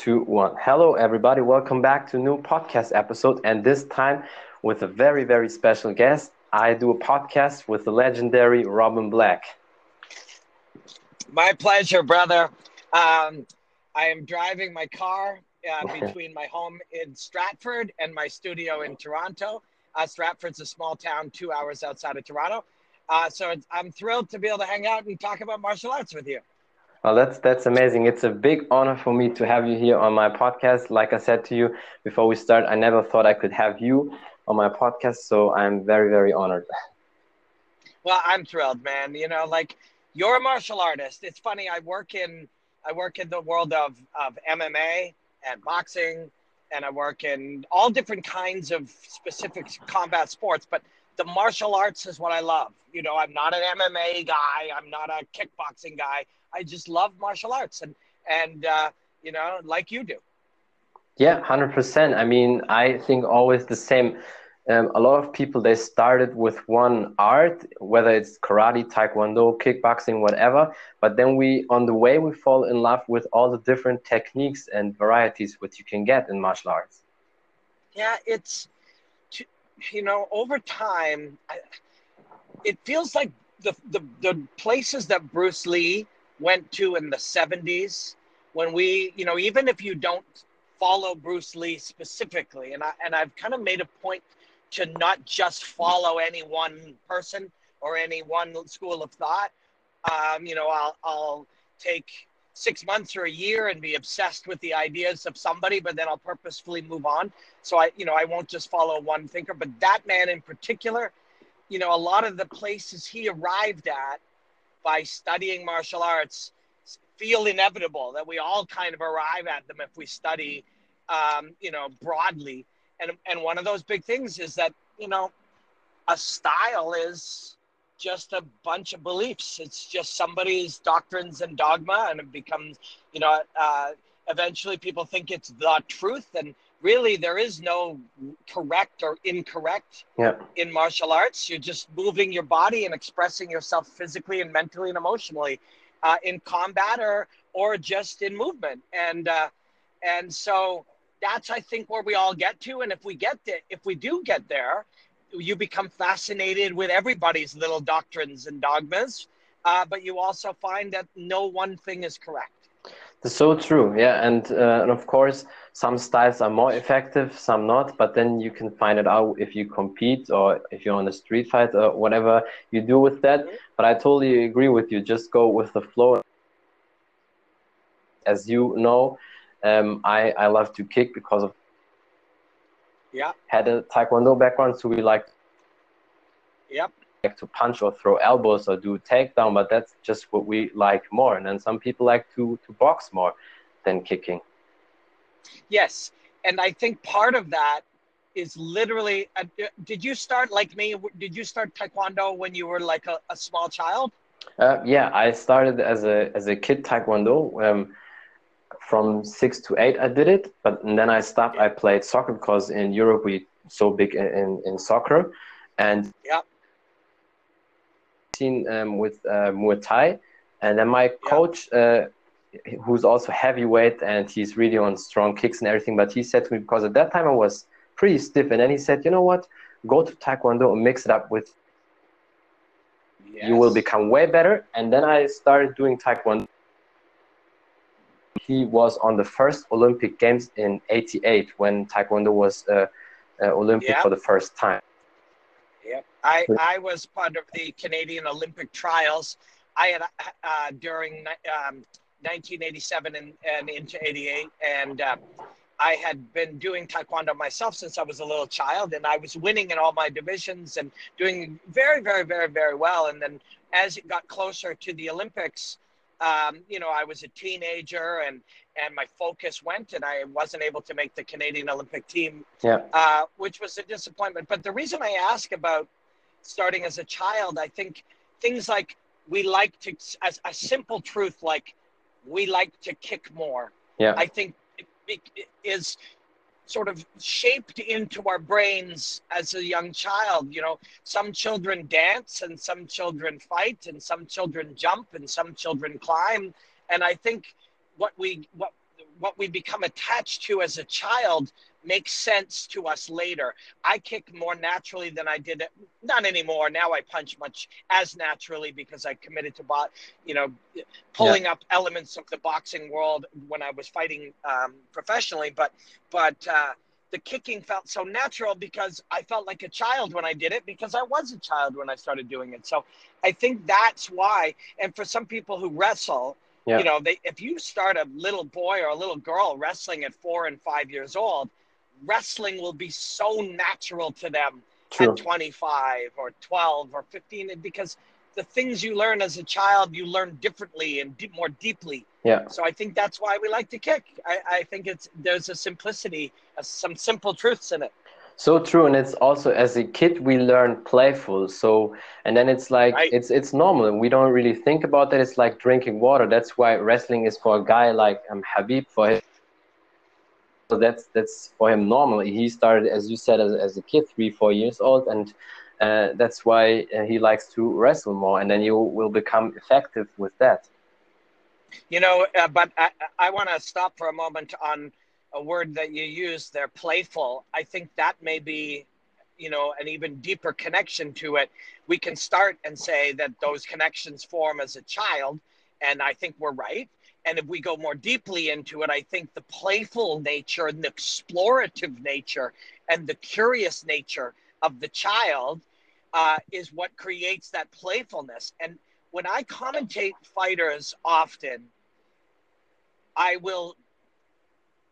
two, one. Hello, everybody. Welcome back to a new podcast episode, and this time with a very, very special guest. I do a podcast with the legendary Robin Black. My pleasure, brother. Um, I am driving my car uh, between my home in Stratford and my studio in Toronto. Uh, Stratford's a small town two hours outside of Toronto. Uh, so I'm thrilled to be able to hang out and talk about martial arts with you. Well, that's that's amazing. It's a big honor for me to have you here on my podcast. Like I said to you before we start, I never thought I could have you on my podcast, so I'm very very honored. Well, I'm thrilled, man. You know, like you're a martial artist. It's funny. I work in I work in the world of of MMA and boxing, and I work in all different kinds of specific combat sports. But the martial arts is what I love. You know, I'm not an MMA guy. I'm not a kickboxing guy. I just love martial arts and and uh, you know like you do. Yeah, hundred percent. I mean, I think always the same. Um, a lot of people they started with one art, whether it's karate, taekwondo, kickboxing, whatever. But then we, on the way, we fall in love with all the different techniques and varieties what you can get in martial arts. Yeah, it's you know over time, it feels like the the, the places that Bruce Lee went to in the 70s when we, you know, even if you don't follow Bruce Lee specifically, and I and I've kind of made a point to not just follow any one person or any one school of thought. Um, you know, I'll I'll take six months or a year and be obsessed with the ideas of somebody, but then I'll purposefully move on. So I, you know, I won't just follow one thinker, but that man in particular, you know, a lot of the places he arrived at by studying martial arts feel inevitable that we all kind of arrive at them if we study um, you know broadly. And and one of those big things is that you know a style is just a bunch of beliefs. It's just somebody's doctrines and dogma and it becomes you know uh, eventually people think it's the truth and really there is no correct or incorrect yeah. in martial arts. You're just moving your body and expressing yourself physically and mentally and emotionally uh, in combat or or just in movement. And uh, and so that's i think where we all get to. And if we get there if we do get there you become fascinated with everybody's little doctrines and dogmas. Uh, but you also find that no one thing is correct. That's so true, yeah, and uh, and of course some styles are more effective, some not. But then you can find it out if you compete or if you're on a street fight or whatever you do with that. But I totally agree with you. Just go with the flow. As you know, um, I I love to kick because of yeah had a taekwondo background, so we like yep like to punch or throw elbows or do takedown, but that's just what we like more. And then some people like to to box more than kicking. Yes, and I think part of that is literally. Uh, did you start like me? Did you start taekwondo when you were like a, a small child? Uh, yeah, I started as a as a kid taekwondo. Um, from six to eight, I did it, but then I stopped. I played soccer because in Europe we so big in, in, soccer, and yeah um, with uh, Muay Thai, and then my coach, uh, who's also heavyweight and he's really on strong kicks and everything, but he said to me because at that time I was pretty stiff, and then he said, you know what, go to Taekwondo and mix it up with. Yes. You will become way better, and then I started doing Taekwondo. He was on the first Olympic Games in '88 when Taekwondo was uh, uh Olympic for the first time. Yep. I, I was part of the Canadian Olympic trials. I had uh, during um, 1987 and, and into 88. And uh, I had been doing Taekwondo myself since I was a little child. And I was winning in all my divisions and doing very, very, very, very well. And then as it got closer to the Olympics, um, you know, I was a teenager and and my focus went, and I wasn't able to make the Canadian Olympic team, yeah. uh, which was a disappointment. But the reason I ask about starting as a child, I think things like we like to, as a simple truth, like we like to kick more. Yeah. I think it, it is sort of shaped into our brains as a young child. You know, some children dance and some children fight and some children jump and some children climb. And I think what we what what we become attached to as a child makes sense to us later. I kick more naturally than I did. It. Not anymore. Now I punch much as naturally because I committed to, bot, you know, pulling yeah. up elements of the boxing world when I was fighting um, professionally. But, but uh, the kicking felt so natural because I felt like a child when I did it because I was a child when I started doing it. So I think that's why. And for some people who wrestle, yeah. you know, they, if you start a little boy or a little girl wrestling at four and five years old, wrestling will be so natural to them True. at 25 or 12 or 15 because the things you learn as a child you learn differently and more deeply. Yeah. So i think that's why we like to kick. I, I think it's there's a simplicity uh, some simple truths in it. So true and it's also as a kid we learn playful. So and then it's like right. it's it's normal. We don't really think about that it's like drinking water. That's why wrestling is for a guy like um, Khabib for his so that's that's for him normal. He started, as you said, as, as a kid, three, four years old, and uh, that's why uh, he likes to wrestle more. And then you will become effective with that. You know, uh, but I, I want to stop for a moment on a word that you use there, playful. I think that may be, you know, an even deeper connection to it. We can start and say that those connections form as a child, and I think we're right. And if we go more deeply into it, I think the playful nature and the explorative nature and the curious nature of the child uh, is what creates that playfulness. And when I commentate fighters often, I will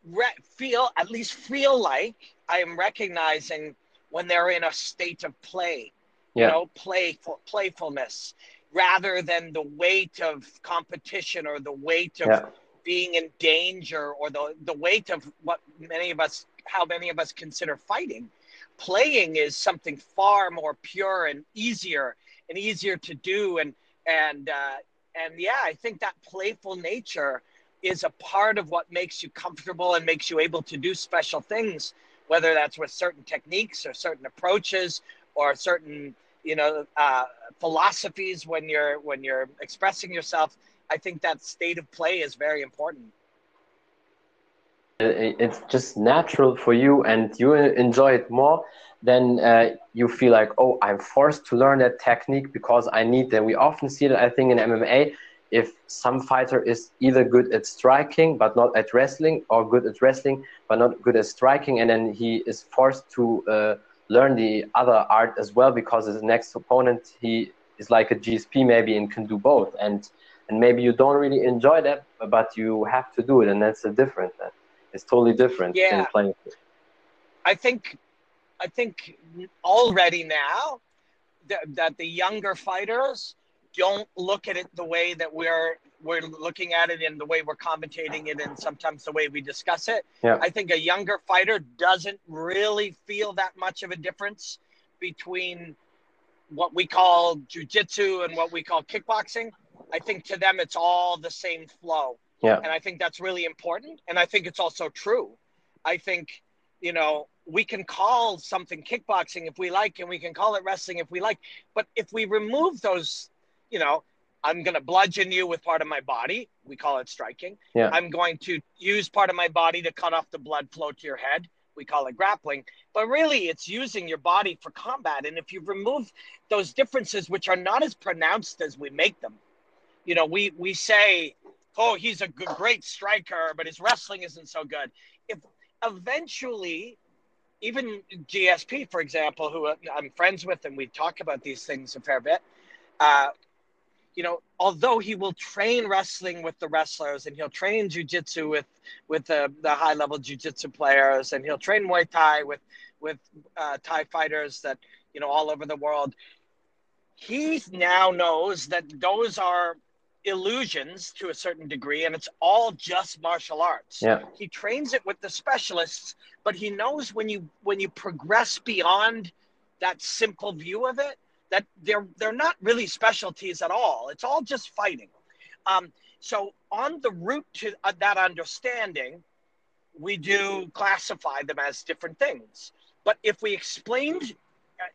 re- feel, at least feel like I am recognizing when they're in a state of play, yeah. you know, playful, playfulness rather than the weight of competition or the weight of yeah. being in danger or the, the weight of what many of us how many of us consider fighting playing is something far more pure and easier and easier to do and and uh, and yeah i think that playful nature is a part of what makes you comfortable and makes you able to do special things whether that's with certain techniques or certain approaches or certain you know uh, philosophies when you're when you're expressing yourself i think that state of play is very important. It's just natural for you and you enjoy it more then uh, you feel like oh i'm forced to learn that technique because i need that. We often see that i think in mma if some fighter is either good at striking but not at wrestling or good at wrestling but not good at striking and then he is forced to uh, learn the other art as well because his next opponent he is like a GSP maybe and can do both. And and maybe you don't really enjoy that but you have to do it and that's a different it's totally different yeah. playing I think I think already now that, that the younger fighters don't look at it the way that we're we're looking at it and the way we're commentating it and sometimes the way we discuss it. Yeah. I think a younger fighter doesn't really feel that much of a difference between what we call jujitsu and what we call kickboxing. I think to them it's all the same flow. Yeah. And I think that's really important. And I think it's also true. I think, you know, we can call something kickboxing if we like, and we can call it wrestling if we like. But if we remove those, you know, I'm going to bludgeon you with part of my body. We call it striking. Yeah. I'm going to use part of my body to cut off the blood flow to your head. We call it grappling. But really, it's using your body for combat. And if you remove those differences, which are not as pronounced as we make them, you know, we, we say, oh, he's a good, great striker, but his wrestling isn't so good. If eventually, even GSP, for example, who I'm friends with, and we talk about these things a fair bit, uh, you know, although he will train wrestling with the wrestlers and he'll train jujitsu with with the, the high level jujitsu players and he'll train Muay Thai with with uh, Thai fighters that you know all over the world. He now knows that those are illusions to a certain degree and it's all just martial arts yeah he trains it with the specialists but he knows when you when you progress beyond that simple view of it that they're they're not really specialties at all. It's all just fighting. Um, so on the route to uh, that understanding, we do classify them as different things. But if we explained,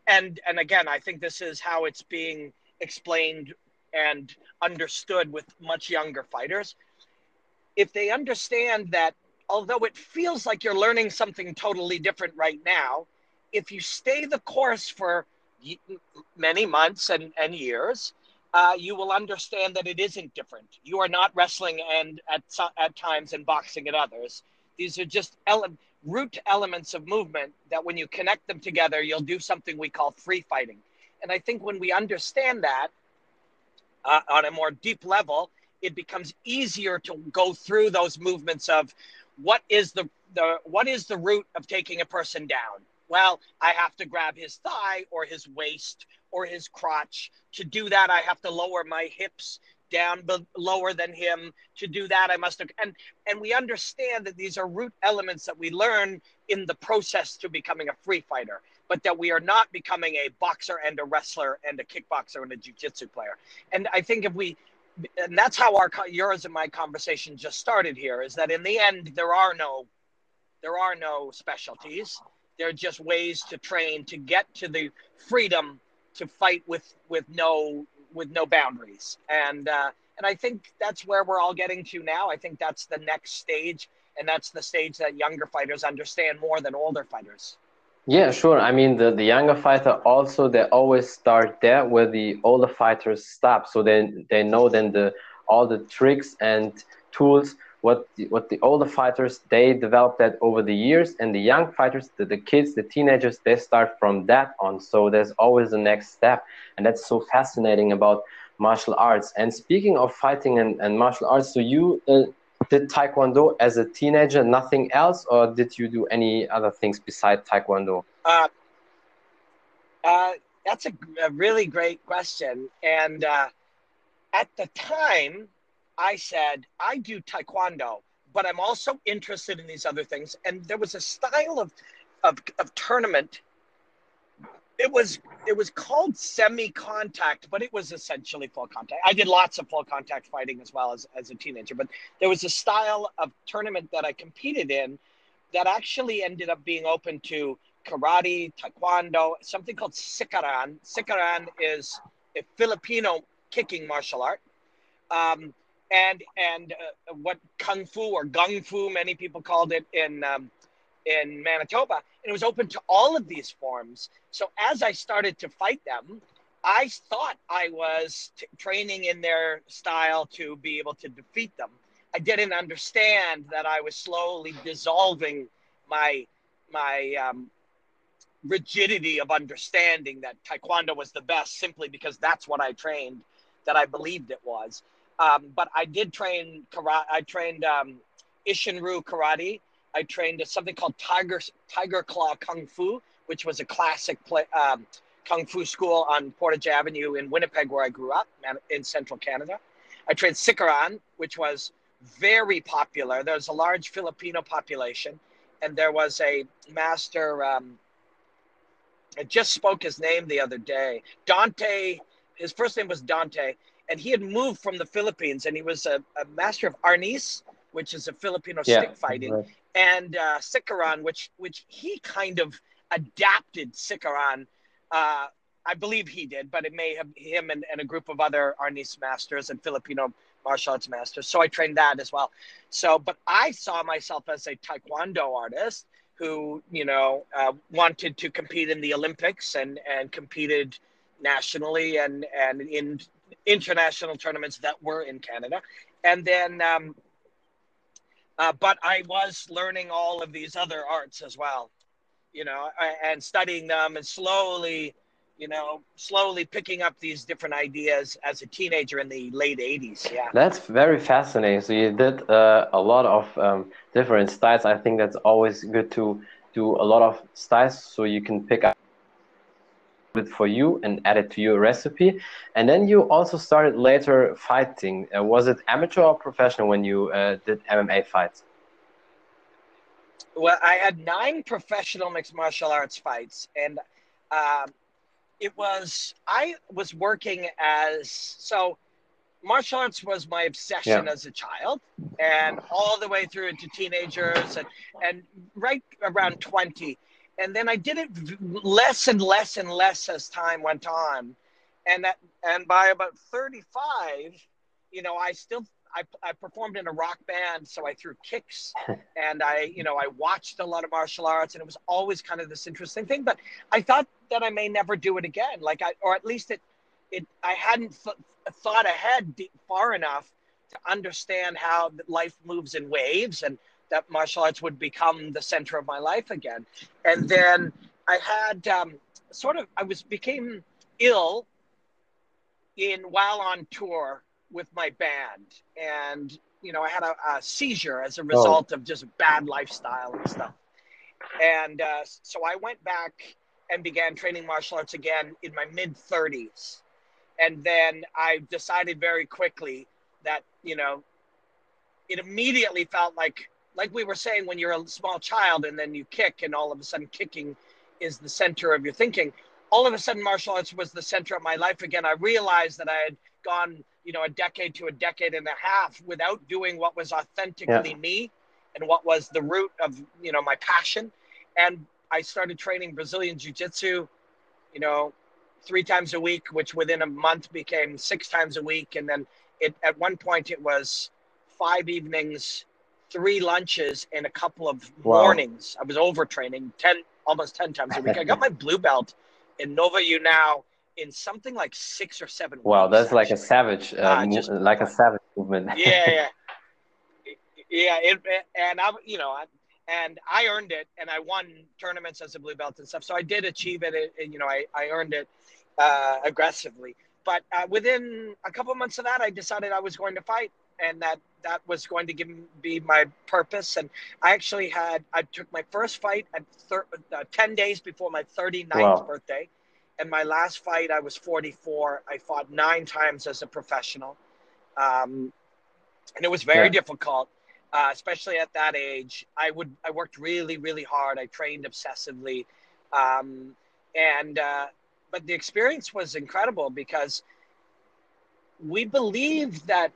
and and again, I think this is how it's being explained and understood with much younger fighters. If they understand that although it feels like you're learning something totally different right now, if you stay the course for many months and, and years, uh, you will understand that it isn't different. You are not wrestling and at, at times and boxing at others. These are just ele- root elements of movement that when you connect them together, you'll do something we call free fighting. And I think when we understand that uh, on a more deep level, it becomes easier to go through those movements of what is the, the what is the root of taking a person down well i have to grab his thigh or his waist or his crotch. To do that i have to lower my hips down be- lower than him. To do that i must have and and we understand that these are root elements that we learn in the process to becoming a free fighter but that we are not becoming a boxer and a wrestler and a kickboxer and a jiu-jitsu player. And i think if we and that's how our yours and my conversation just started here is that in the end there are no there are no specialties they're just ways to train to get to the freedom to fight with with no with no boundaries. And uh, and i think that's where we're all getting to now. I think that's the next stage and that's the stage that younger fighters understand more than older fighters. Yeah, sure. I mean, the, the younger fighter also they always start there where the older fighters stop, so then they know then the all the tricks and tools what the, what the older fighters they develop that over the years, and the young fighters, the, the kids, the teenagers, they start from that on. So there's always the next step, and that's so fascinating about martial arts. And speaking of fighting and, and martial arts, so you uh, did taekwondo as a teenager nothing else or did you do any other things besides taekwondo uh, uh, that's a, a, really great question and uh, at the time i said i do taekwondo but i'm also interested in these other things and there was a style of, of, of tournament it was it was called semi contact, but it was essentially full contact. I did lots of full contact fighting as well as, as a teenager, but there was a style of tournament that I competed in that actually ended up being open to karate, taekwondo, something called sikaran. Sikaran is a Filipino kicking martial art. Um, and and uh, what kung fu or gung fu, many people called it in um, in Manitoba, and it was open to all of these forms. So as I started to fight them, I thought I was t- training in their style to be able to defeat them. I didn't understand that I was slowly dissolving my my um, rigidity of understanding that Taekwondo was the best simply because that's what I trained, that I believed it was. Um, but I did train karate. I trained um, Isshin-ryu karate I trained something called Tiger Tiger Claw Kung Fu, which was a classic play, um, kung fu school on Portage Avenue in Winnipeg, where I grew up in central Canada. I trained Sikaran, which was very popular. There's a large Filipino population, and there was a master. Um, I just spoke his name the other day. Dante. His first name was Dante, and he had moved from the Philippines, and he was a, a master of arnis, which is a Filipino yeah, stick fighting. Right and uh, Sikaran, which which he kind of adapted Sikaran. Uh, I believe he did, but it may have him and, and a group of other Arnis masters and Filipino martial arts masters. So I trained that as well. So, but I saw myself as a Taekwondo artist who, you know, uh, wanted to compete in the Olympics and and competed nationally and and in international tournaments that were in Canada. And then um, uh, but I was learning all of these other arts as well, you know, and studying them and slowly, you know, slowly picking up these different ideas as a teenager in the late 80s. Yeah. That's very fascinating. So you did uh, a lot of um, different styles. I think that's always good to do a lot of styles so you can pick up it for you and add it to your recipe. And then you also started later fighting. Uh, was it amateur or professional when you uh, did MMA fights? Well, I had nine professional mixed martial arts fights, and uh, it was I was working as so. Martial arts was my obsession yeah. as a child, and all the way through into teenagers, and and right around twenty and then I did it less and less and less as time went on, and that and by about thirty five, you know, I still I, I performed in a rock band, so I threw kicks, and I you know I watched a lot of martial arts, and it was always kind of this interesting thing. But I thought that I may never do it again, like I or at least it it I hadn't th- thought ahead deep, far enough to understand how life moves in waves and that martial arts would become the center of my life again. And then I had um, sort of I was became ill in while on tour with my band, and you know I had a, a seizure as a oh. result oh. of just bad lifestyle and stuff. And uh, so I went back and began training martial arts again in my mid 30s. And then I decided very quickly that, you know, it immediately felt like like we were saying when you're a small child and then you kick and all of a sudden kicking is the center of your thinking. All of a sudden martial arts was the center of my life again. I realized that i had gone you know a decade to a decade and a half without doing what was authentically yeah. me and what was the root of you know my passion. And i started training brazilian jiu-jitsu you know three times a week which within a month became six times a week. And then it at one point it was five evenings three lunches and a couple of wow. mornings. I was overtraining 10, almost 10 times a week. I got my blue belt in Nova União in something like six or seven Wow, that's actually. like a savage, uh, uh, just, like a savage movement. yeah, yeah. Yeah, it, and I, you know, and I earned it, and I won tournaments as a blue belt and stuff. So I did achieve it, and you know, I, I earned it uh, aggressively. But uh, within a couple of months of that, I decided I was going to fight, and that that was going to give be my purpose. And I actually had I took my first fight at thir- uh, ten days before my 39th wow. birthday, and my last fight I was 44. I fought nine times as a professional, um, and it was very yeah. difficult. Uh, especially at that age, I would I worked really really hard. I trained obsessively, um, and uh, but the experience was incredible because we believe that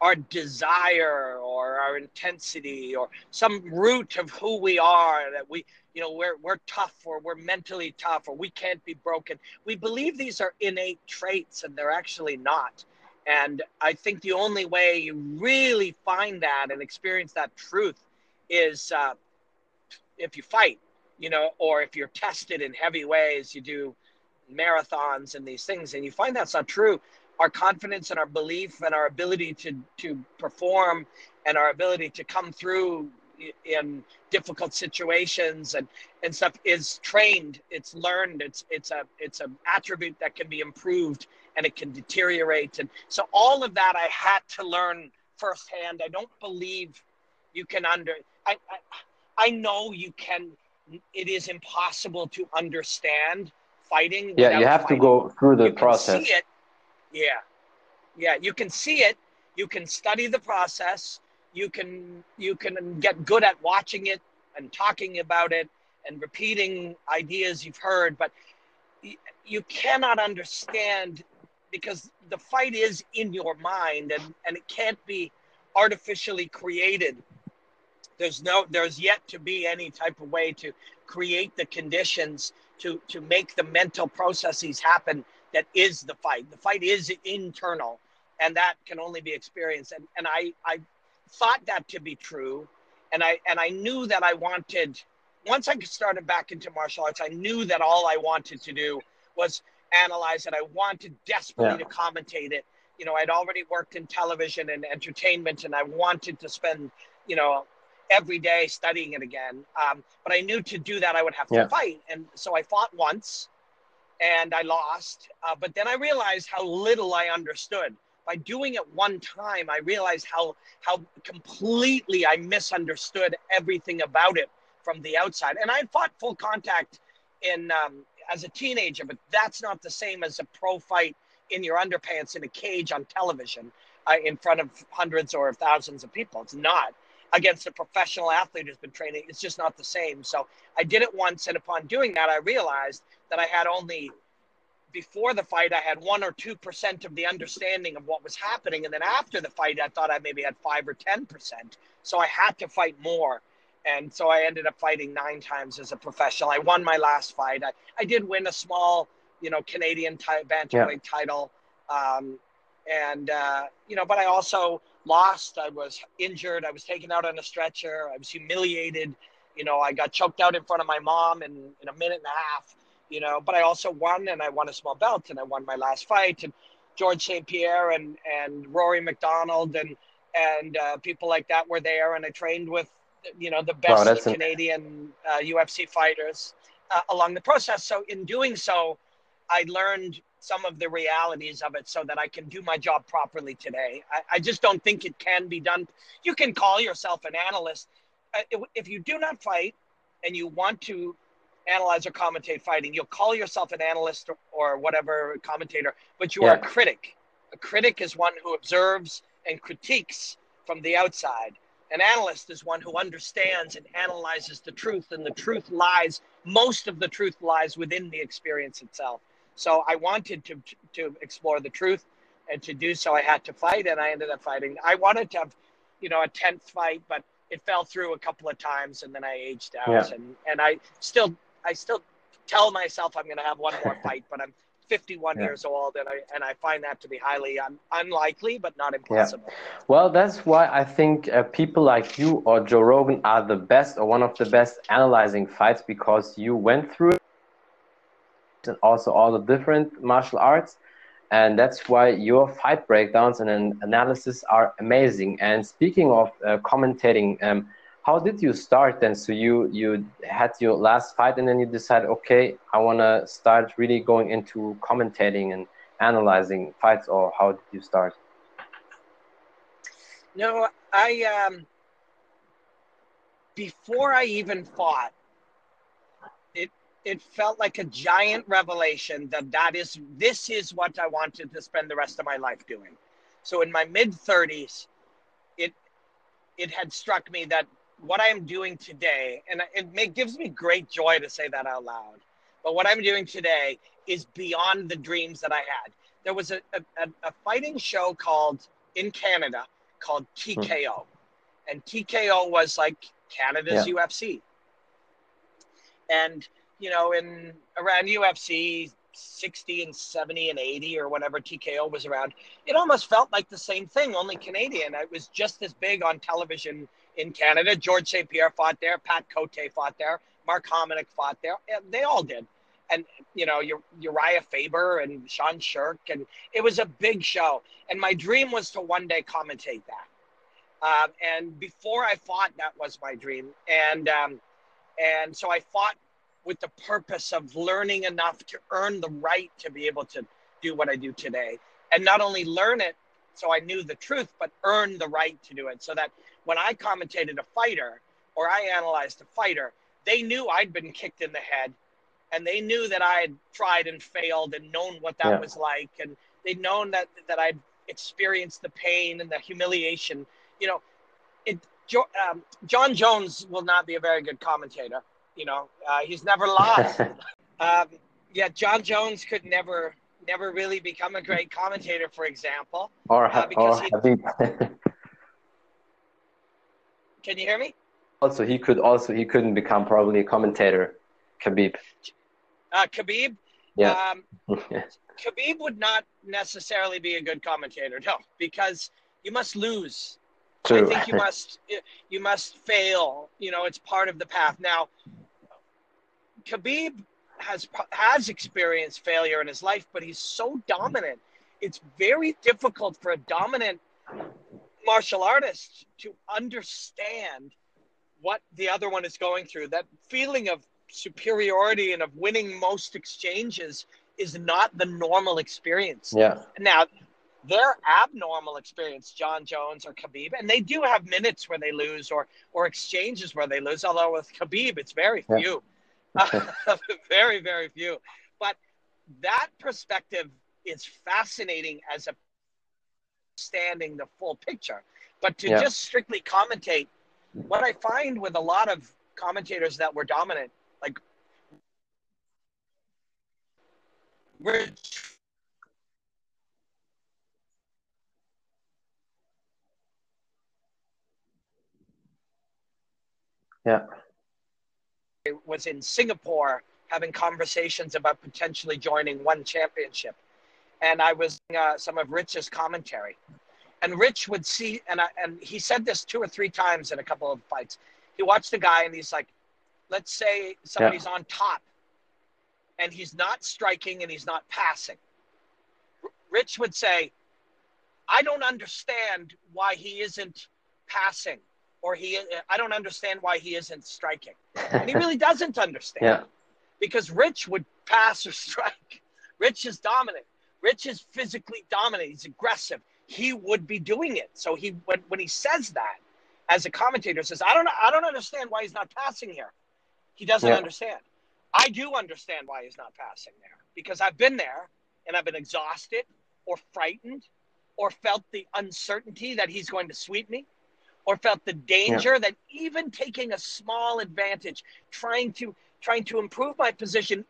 our desire or our intensity or some root of who we are that we you know we're we're tough or we're mentally tough or we can't be broken. We believe these are innate traits and they're actually not. And i think the only way you really find that and experience that truth is uh, if you fight you know or if you're tested in heavy ways you do marathons and these things and you find that's not true our confidence and our belief and our ability to to perform and our ability to come through in difficult situations and and stuff is trained it's learned it's it's a it's an attribute that can be improved and it can deteriorate. And so all of that i had to learn firsthand. I don't believe you can under i i, I know you can it is impossible to understand fighting yeah you have fighting. to go through the you process see it yeah. Yeah, you can see it, you can study the process, you can you can get good at watching it and talking about it and repeating ideas you've heard, but you cannot understand because the fight is in your mind and, and it can't be artificially created. There's no there's yet to be any type of way to create the conditions to to make the mental processes happen that is the fight. The fight is internal, and that can only be experienced. And and I I thought that to be true, and I and I knew that I wanted. Once I started back into martial arts, I knew that all I wanted to do was analyze it. I wanted desperately yeah. to commentate it. You know, I'd already worked in television and entertainment, and I wanted to spend, you know, every day studying it again. Um, but I knew to do that, I would have to yeah. fight. And so I fought once and I lost. Uh, but then I realized how little I understood. By doing it one time, I realized how how completely I misunderstood everything about it from the outside. And I fought full contact in um, as a teenager, but that's not the same as a pro fight in your underpants in a cage on television uh, in front of hundreds or thousands of people. It's not against a professional athlete who's been training. It's just not the same. So I did it once, and upon doing that, I realized that I had only before the fight, I had one or two percent of the understanding of what was happening, and then after the fight, I thought I maybe had five or ten percent. So I had to fight more, and so I ended up fighting nine times as a professional. I won my last fight. I, I did win a small, you know, Canadian t- bantamweight yeah. title. Um, and uh, you know, but I also lost. I was injured. I was taken out on a stretcher. I was humiliated. You know, I got choked out in front of my mom in, in a minute and a half. You know, but I also won, and I won a small belt, and I won my last fight. And George St. Pierre and and Rory MacDonald and and uh, people like that were there, and I trained with you know the best wow, Canadian uh, UFC fighters uh, along the process. So in doing so, I learned some of the realities of it so that I can do my job properly today. I, I just don't think it can be done. You can call yourself an analyst. Uh, if you do not fight and you want to analyze or commentate fighting, you'll call yourself an analyst or, or whatever commentator, but you yeah. are a critic. A critic is one who observes and critiques from the outside. An analyst is one who understands and analyzes the truth, and the truth lies, most of the truth lies within the experience itself. So I wanted to, to explore the truth, and to do so, I had to fight, and I ended up fighting. I wanted to have, you know, a 10th fight, but it fell through a couple of times, and then I aged out. Yeah. And, and I still, I still tell myself I'm going to have one more fight, but I'm 51 yeah. years old, and I and I find that to be highly un, unlikely, but not impossible. Yeah. Well, that's why I think uh, people like you or Joe Rogan are the best or one of the best analyzing fights because you went through it and also all the different martial arts. And that's why your fight breakdowns and analysis are amazing. And speaking of uh, commentating, um, how did you start then? So you you had your last fight, and then you decided, okay, I want to start really going into commentating and analyzing fights. Or how did you start? No, I um, before I even fought, it felt like a giant revelation that that is this is what I wanted to spend the rest of my life doing. So in my mid thirties, it it had struck me that what I am doing today, and it may, gives me great joy to say that out loud, but what I'm doing today is beyond the dreams that I had. There was a, a, a fighting show called in Canada called TKO, hmm. and TKO was like Canada's yeah. UFC. And you know, in around UFC 60 and 70 and 80 or whenever TKO was around, it almost felt like the same thing, only Canadian. It was just as big on television in Canada. George St. Pierre fought there. Pat Cote fought there. Mark Hominick fought there. They all did. And, you know, Urijah Faber and Sean Sherk. And it was a big show. And my dream was to one day commentate that. Um, and before I fought, that was my dream. And, um, and so I fought with the purpose of learning enough to earn the right to be able to do what I do today. And not only learn it so I knew the truth, but earn the right to do it so that when I commentated a fighter or I analyzed a fighter, they knew I'd been kicked in the head and they knew that I had tried and failed and known what that yeah. was like. And they'd known that, that I'd experienced the pain and the humiliation. You know, it, um, Jon Jones will not be a very good commentator. You know, uh, he's never lost. um, yeah, Jon Jones could never, never really become a great commentator, for example. Or, uh, because or he, Can you hear me? Also, he could also he couldn't become probably a commentator. Khabib. Uh, Khabib. Yeah. Um, Khabib would not necessarily be a good commentator, no, because you must lose. True. I think you must you must fail. You know, it's part of the path. Now, Khabib has has experienced failure in his life, but he's so dominant. It's very difficult for a dominant martial artist to understand what the other one is going through. That feeling of superiority and of winning most exchanges is not the normal experience. Yeah. Now, their abnormal experience, Jon Jones or Khabib, and they do have minutes where they lose or or exchanges where they lose. Although with Khabib, it's very few, yeah. very very few. But that perspective is fascinating as a standing the full picture. But to yeah. just strictly commentate, what I find with a lot of commentators that were dominant, like we're yeah was in Singapore having conversations about potentially joining one championship and I was uh, some of Rich's commentary, and Rich would see, and I, and he said this two or three times in a couple of fights. He watched the guy, and he's like, "Let's say somebody's yeah. on top, and he's not striking and he's not passing." R- Rich would say, "I don't understand why he isn't passing." Or he, I don't understand why he isn't striking. And he really doesn't understand. Yeah. Because Rich would pass or strike. Rich is dominant. Rich is physically dominant. He's aggressive. He would be doing it. So he when when he says that, as a commentator says, I don't know, I don't understand why he's not passing here. He doesn't yeah. understand. I do understand why he's not passing there because I've been there and I've been exhausted or frightened or felt the uncertainty that he's going to sweep me or felt the danger yeah. that even taking a small advantage, trying to trying to improve my position,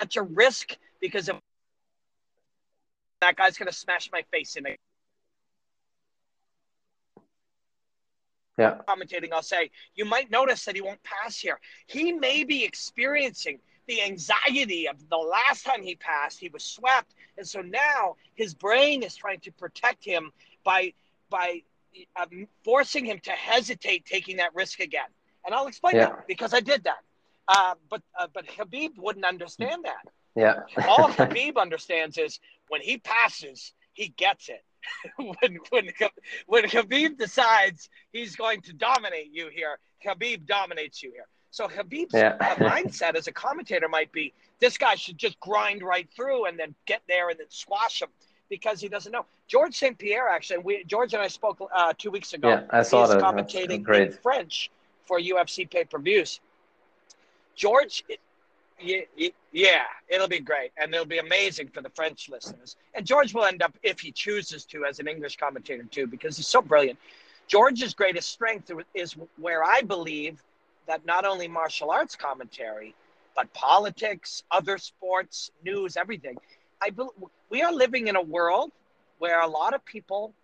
such a risk because of that guy's going to smash my face in it. Yeah. Commentating, I'll say, you might notice that he won't pass here. He may be experiencing the anxiety of the last time he passed, he was swept. And so now his brain is trying to protect him by, by forcing him to hesitate taking that risk again. And I'll explain yeah. that because I did that. Uh, but, uh, but Khabib wouldn't understand that. Yeah. All Khabib understands is when he passes, he gets it. when when when Khabib decides he's going to dominate you here, Khabib dominates you here. So Khabib's yeah. mindset as a commentator might be this guy should just grind right through and then get there and then squash him because he doesn't know. George St. Pierre actually, we George and I spoke uh, two weeks ago. Yeah, I saw He's that. commentating in French for UFC pay per views. George yeah, yeah, it'll be great, and it'll be amazing for the French listeners. And George will end up, if he chooses to, as an English commentator too, because he's so brilliant. George's greatest strength is where I believe that not only martial arts commentary, but politics, other sports, news, everything. I be, we are living in a world where a lot of people,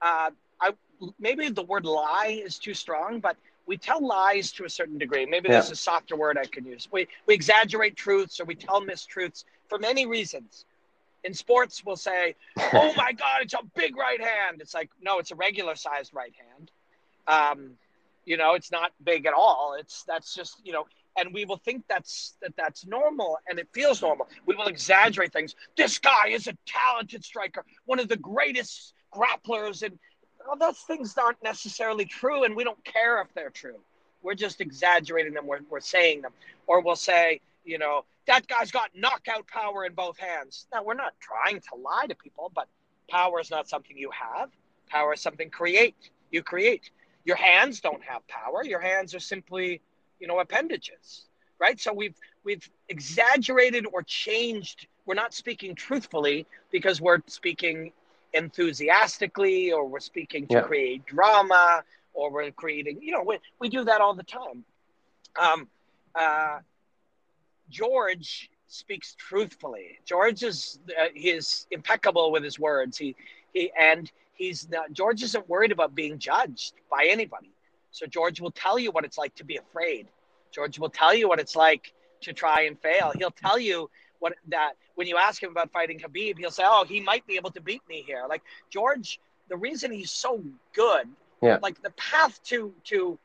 uh, I maybe the word lie is too strong, but we tell lies to a certain degree. Maybe yeah. there's a softer word I could use. We, we exaggerate truths or we tell mistruths for many reasons. In sports, we'll say, oh my God, it's a big right hand. It's like, no, it's a regular sized right hand. Um, you know, it's not big at all. It's that's just, you know, and we will think that's that that's normal and it feels normal. We will exaggerate things. This guy is a talented striker, one of the greatest grapplers and well, those things aren't necessarily true, and we don't care if they're true. We're just exaggerating them. We're, we're saying them, or we'll say, you know, that guy's got knockout power in both hands. Now, we're not trying to lie to people, but power is not something you have. Power is something create. You create. Your hands don't have power. Your hands are simply, you know, appendages, right? So we've we've exaggerated or changed. We're not speaking truthfully because we're speaking enthusiastically or we're speaking to yeah. create drama or we're creating you know we, we do that all the time um, uh, george speaks truthfully george is uh, he's impeccable with his words he he and he's not george isn't worried about being judged by anybody so george will tell you what it's like to be afraid george will tell you what it's like to try and fail he'll tell you what that when you ask him about fighting Khabib, he'll say, "Oh, he might be able to beat me here." Like George, the reason he's so good, yeah. like the path to to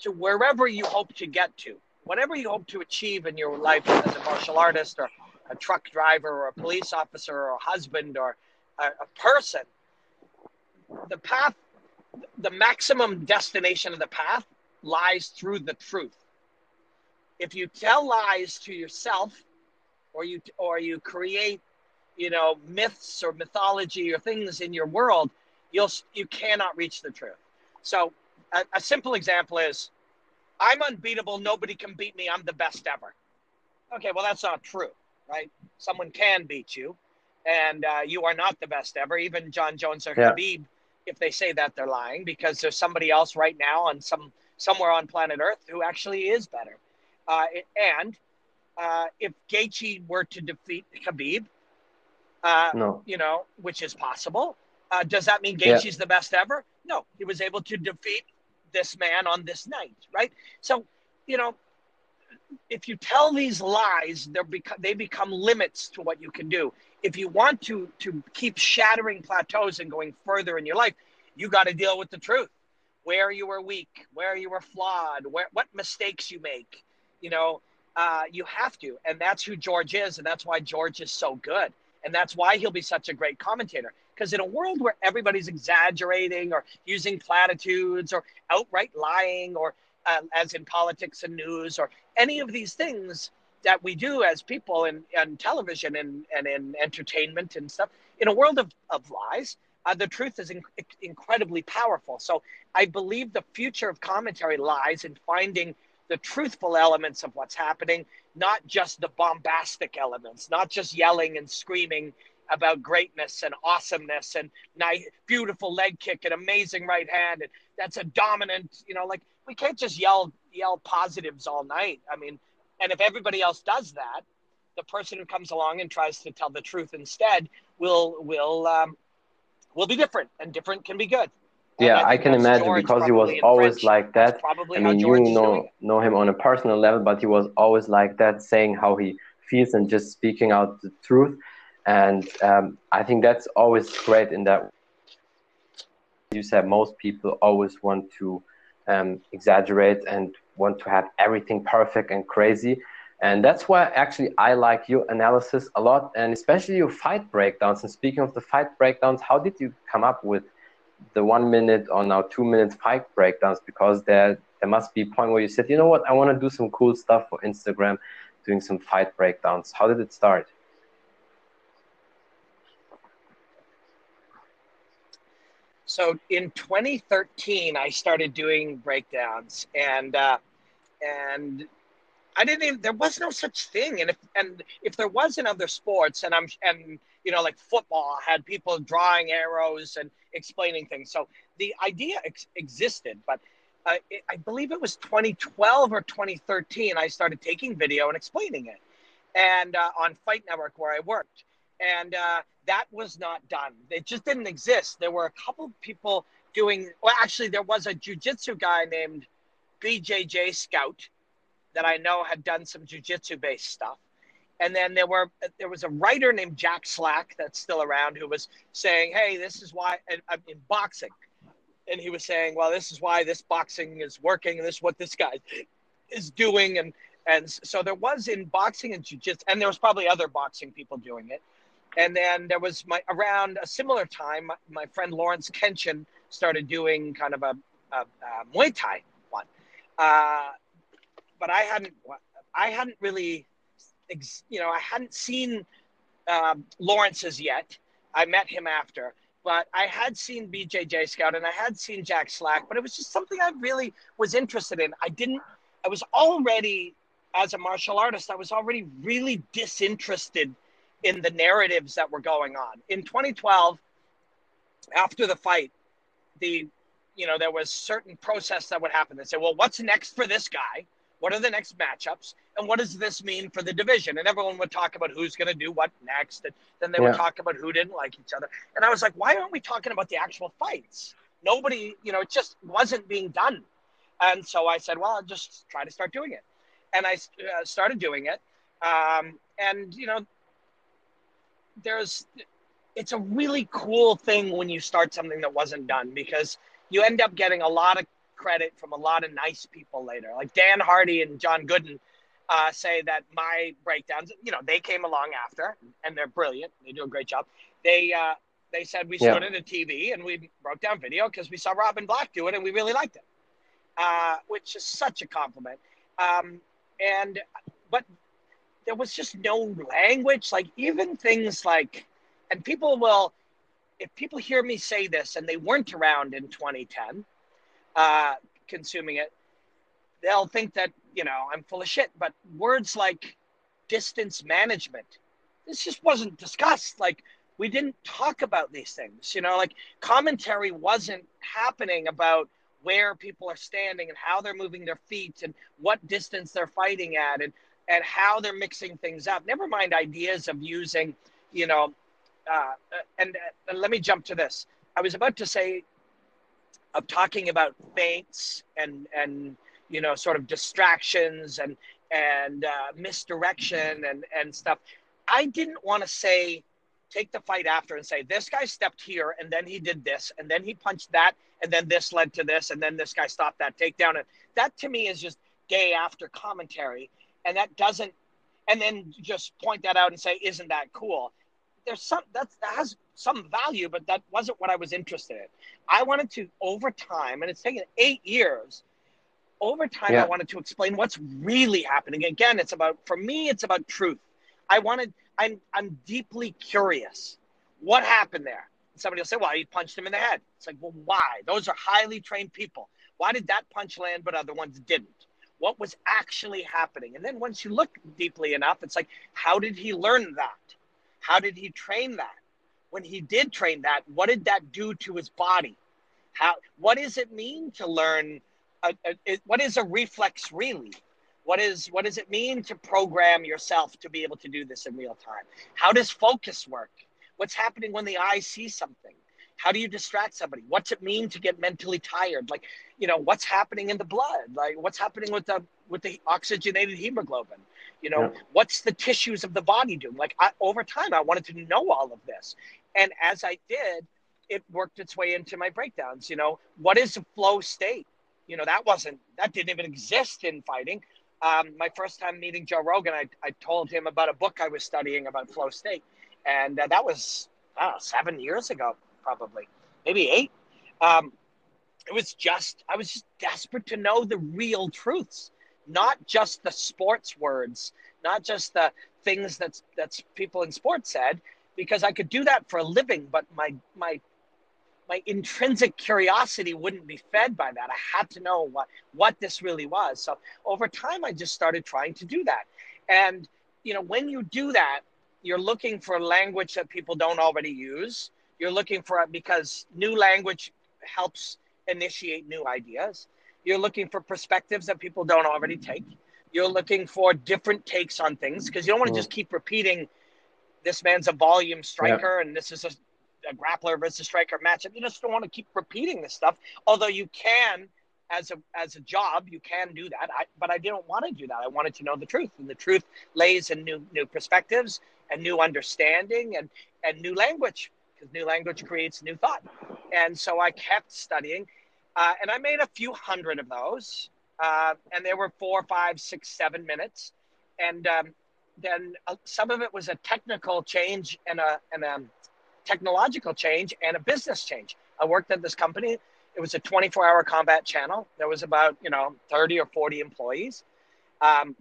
to wherever you hope to get to, whatever you hope to achieve in your life as a martial artist or a truck driver or a police officer or a husband or a, a person, the path, the maximum destination of the path lies through the truth. If you tell lies to yourself or you or you create you know myths or mythology or things in your world you'll you cannot reach the truth so a, a simple example is i'm unbeatable nobody can beat me i'm the best ever okay well that's not true right someone can beat you and uh, you are not the best ever even Jon jones or yeah. Khabib, if they say that they're lying because there's somebody else right now on some somewhere on planet earth who actually is better uh, and uh, if Gaethje were to defeat Khabib, uh, no. you know, which is possible, uh, does that mean Gaethje's yeah. the best ever? No, he was able to defeat this man on this night, right? So, you know, if you tell these lies, they become they become limits to what you can do. If you want to to keep shattering plateaus and going further in your life, you got to deal with the truth. Where you were weak, where you were flawed, where what mistakes you make. You know, uh, you have to, and that's who George is, and that's why George is so good, and that's why he'll be such a great commentator. Because in a world where everybody's exaggerating or using platitudes or outright lying or uh, as in politics and news or any of these things that we do as people in, in television and, and in entertainment and stuff in a world of, of lies uh, the truth is in, incredibly powerful. So i believe the future of commentary lies in finding the truthful elements of what's happening not just the bombastic elements not just yelling and screaming about greatness and awesomeness and nice beautiful leg kick and amazing right hand and that's a dominant you know like we can't just yell yell positives all night. I mean, and if everybody else does that, the person who comes along and tries to tell the truth instead will will um, will be different, and different can be good. Yeah, I, I can imagine George because he was always French. like that. I mean, you know know him on a personal level, but he was always like that, saying how he feels and just speaking out the truth. And um, I think that's always great in that. You said most people always want to um, exaggerate and want to have everything perfect and crazy. And that's why actually I like your analysis a lot, and especially your fight breakdowns. And speaking of the fight breakdowns, how did you come up with the one minute or now two minute fight breakdowns? Because there there must be a point where you said, you know what, I want to do some cool stuff for Instagram, doing some fight breakdowns. How did it start? So in 2013, I started doing breakdowns, and uh, and I didn't even there was no such thing. And if and if there was in other sports, and I'm and you know like football had people drawing arrows and explaining things. So the idea ex- existed, but uh, it, I believe it was 2012 or 2013. I started taking video and explaining it, and uh, on Fight Network where I worked, and uh, that was not done. It just didn't exist. There were a couple people doing. Well, actually, there was a jujitsu guy named BJJ Scout that I know had done some jujitsu based stuff. And then there were there was a writer named Jack Slack that's still around who was saying, "Hey, this is why in, in boxing," and he was saying, "Well, this is why this boxing is working, and this is what this guy is doing." And and so there was in boxing and jujitsu, and there was probably other boxing people doing it. And then there was my around a similar time, my, my friend Lawrence Kenshin started doing kind of a, a, a Muay Thai one. Uh, but I hadn't, I hadn't really, you know, I hadn't seen um, Lawrence's yet. I met him after, but I had seen BJJ Scout and I had seen Jack Slack, but it was just something I really was interested in. I didn't, I was already, as a martial artist, I was already really disinterested in the narratives that were going on. In 2012, after the fight, the you know there was certain process that would happen. They say, well, what's next for this guy? What are the next matchups? And what does this mean for the division? And everyone would talk about who's going to do what next. And then they yeah. would talk about who didn't like each other. And I was like, why aren't we talking about the actual fights? Nobody, you know, it just wasn't being done. And so I said, well, I'll just try to start doing it. And I uh, started doing it. Um, and, you know, there's it's a really cool thing when you start something that wasn't done because you end up getting a lot of credit from a lot of nice people later. Like Dan Hardy and John Gooden uh, say that my breakdowns, you know, they came along after and they're brilliant. They do a great job. They uh, they said we started yeah. a TV and we broke down video because we saw Robin Black do it and we really liked it, uh, which is such a compliment. Um, and but there was just no language. Like even things like, and people will, if people hear me say this and they weren't around in 2010, uh, consuming it, they'll think that you know I'm full of shit. But words like distance management, this just wasn't discussed. Like we didn't talk about these things. You know, like commentary wasn't happening about where people are standing and how they're moving their feet and what distance they're fighting at and and how they're mixing things up. Never mind ideas of using, you know, uh, and, and let me jump to this. I was about to say, of talking about feints and and you know, sort of distractions and and uh, misdirection and and stuff. I didn't want to say take the fight after and say this guy stepped here and then he did this and then he punched that and then this led to this and then this guy stopped that takedown and that to me is just day after commentary and that doesn't and then just point that out and say isn't that cool? There's some that's, that has some value but that wasn't what i was interested in. I wanted to over time and it's taken eight years over time yeah. i wanted to explain what's really happening. Again it's about for me it's about truth. I wanted i'm i'm deeply curious. What happened there? Somebody will say well he punched him in the head. It's like well why? Those are highly trained people. Why did that punch land but other ones didn't what was actually happening. And then once you look deeply enough it's like how did he learn that? How did he train that? When he did train that what did that do to his body? How what does it mean to learn a, a, what is a reflex really? What is what does it mean to program yourself to be able to do this in real time? How does focus work? What's happening when the eye sees something how do you distract somebody? What's it mean to get mentally tired? Like you know what's happening in the blood? Like what's happening with the with the oxygenated hemoglobin? You know yeah. what's the tissues of the body doing? Like I, over time i wanted to know all of this. And as i did it worked its way into my breakdowns you know. What is a flow state? You know that wasn't that didn't even exist in fighting. Um, my first time meeting joe rogan I, I told him about a book i was studying about flow state. And uh, that was know, seven years ago probably. Maybe eight. Um, it was just i was just desperate to know the real truths not just the sports words not just the things that's that's people in sports said because i could do that for a living but my my my intrinsic curiosity wouldn't be fed by that. I had to know what what this really was. So over time i just started trying to do that. And you know when you do that you're looking for language that people don't already use you're looking for it because new language helps initiate new ideas. You're looking for perspectives that people don't already take. You're looking for different takes on things because you don't want to mm. just keep repeating this man's a volume striker yeah. and this is a, a grappler versus striker matchup. You just don't want to keep repeating this stuff. Although you can, as a as a job, you can do that. I, but I didn't want to do that. I wanted to know the truth, and the truth lays in new new perspectives and new understanding and and new language because new language creates new thought. And so I kept studying, uh, and I made a few hundred of those, uh, and they were four, five, six, seven minutes. And um, then uh, some of it was a technical change and a, and a technological change and a business change. I worked at this company. It was a 24 hour combat channel. There was about, you know, 30 or 40 employees. Um,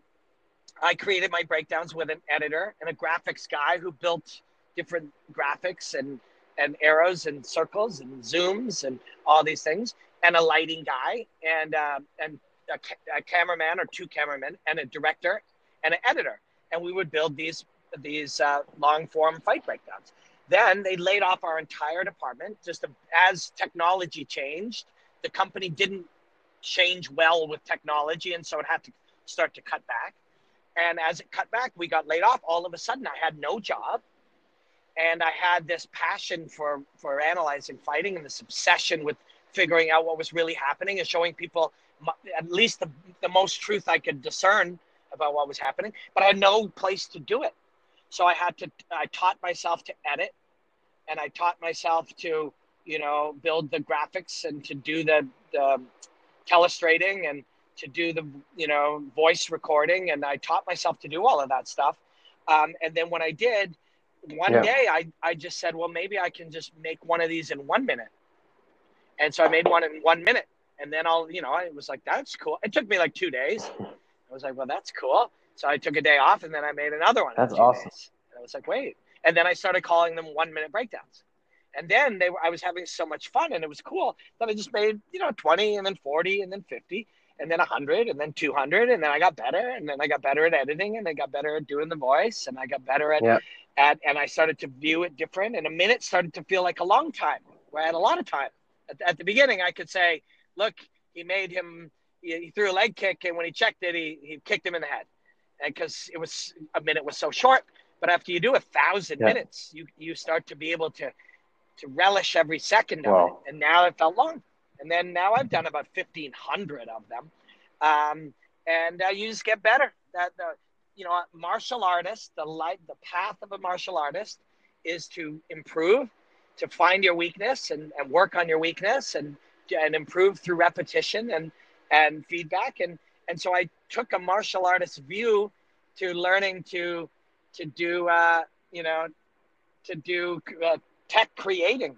I created my breakdowns with an editor and a graphics guy who built different graphics and and arrows and circles and zooms and all these things, and a lighting guy and uh, and a, ca- a, cameraman or two cameramen and a director and an editor, and we would build these these uh, long form fight breakdowns. Then they laid off our entire department. Just as technology changed, the company didn't change well with technology, and so it had to start to cut back. And as it cut back, we got laid off. All of a sudden, I had no job and I had this passion for for analyzing fighting and this obsession with figuring out what was really happening and showing people at least the, the most truth I could discern about what was happening. But I had no place to do it, so I had to. I taught myself to edit, and I taught myself to you know build the graphics and to do the the telestrating and to do the you know voice recording and i taught myself to do all of that stuff um, and then when i did one yeah. day I, I just said, well, maybe I can just make one of these in one minute. And so I made one in one minute. And then I'll, you know, I was like, that's cool. It took me like two days. I was like, well, that's cool. So I took a day off and then I made another one. That's awesome. Days. And I was like, wait. And then I started calling them one minute breakdowns. And then they were, I was having so much fun and it was cool that I just made, you know, 20 and then 40 and then 50 and then 100 and then 200 and then i got better and then i got better at editing and i got better at doing the voice and i got better at, yeah. at and i started to view it different and a minute started to feel like a long time where i had a lot of time. At, at the beginning i could say look he made him he, threw a leg kick and when he checked it he, he kicked him in the head. And because it was a minute was so short but after you do a thousand yeah. minutes you you start to be able to to relish every second of it. And now it felt long and then now I've done about 1,500 of them. Um, and uh, you just get better. that the you know martial artist the light the path of a martial artist is to improve to find your weakness and, and work on your weakness and and improve through repetition and and feedback and and so I took a martial artist view to learning to to do uh, you know to do uh, telestrating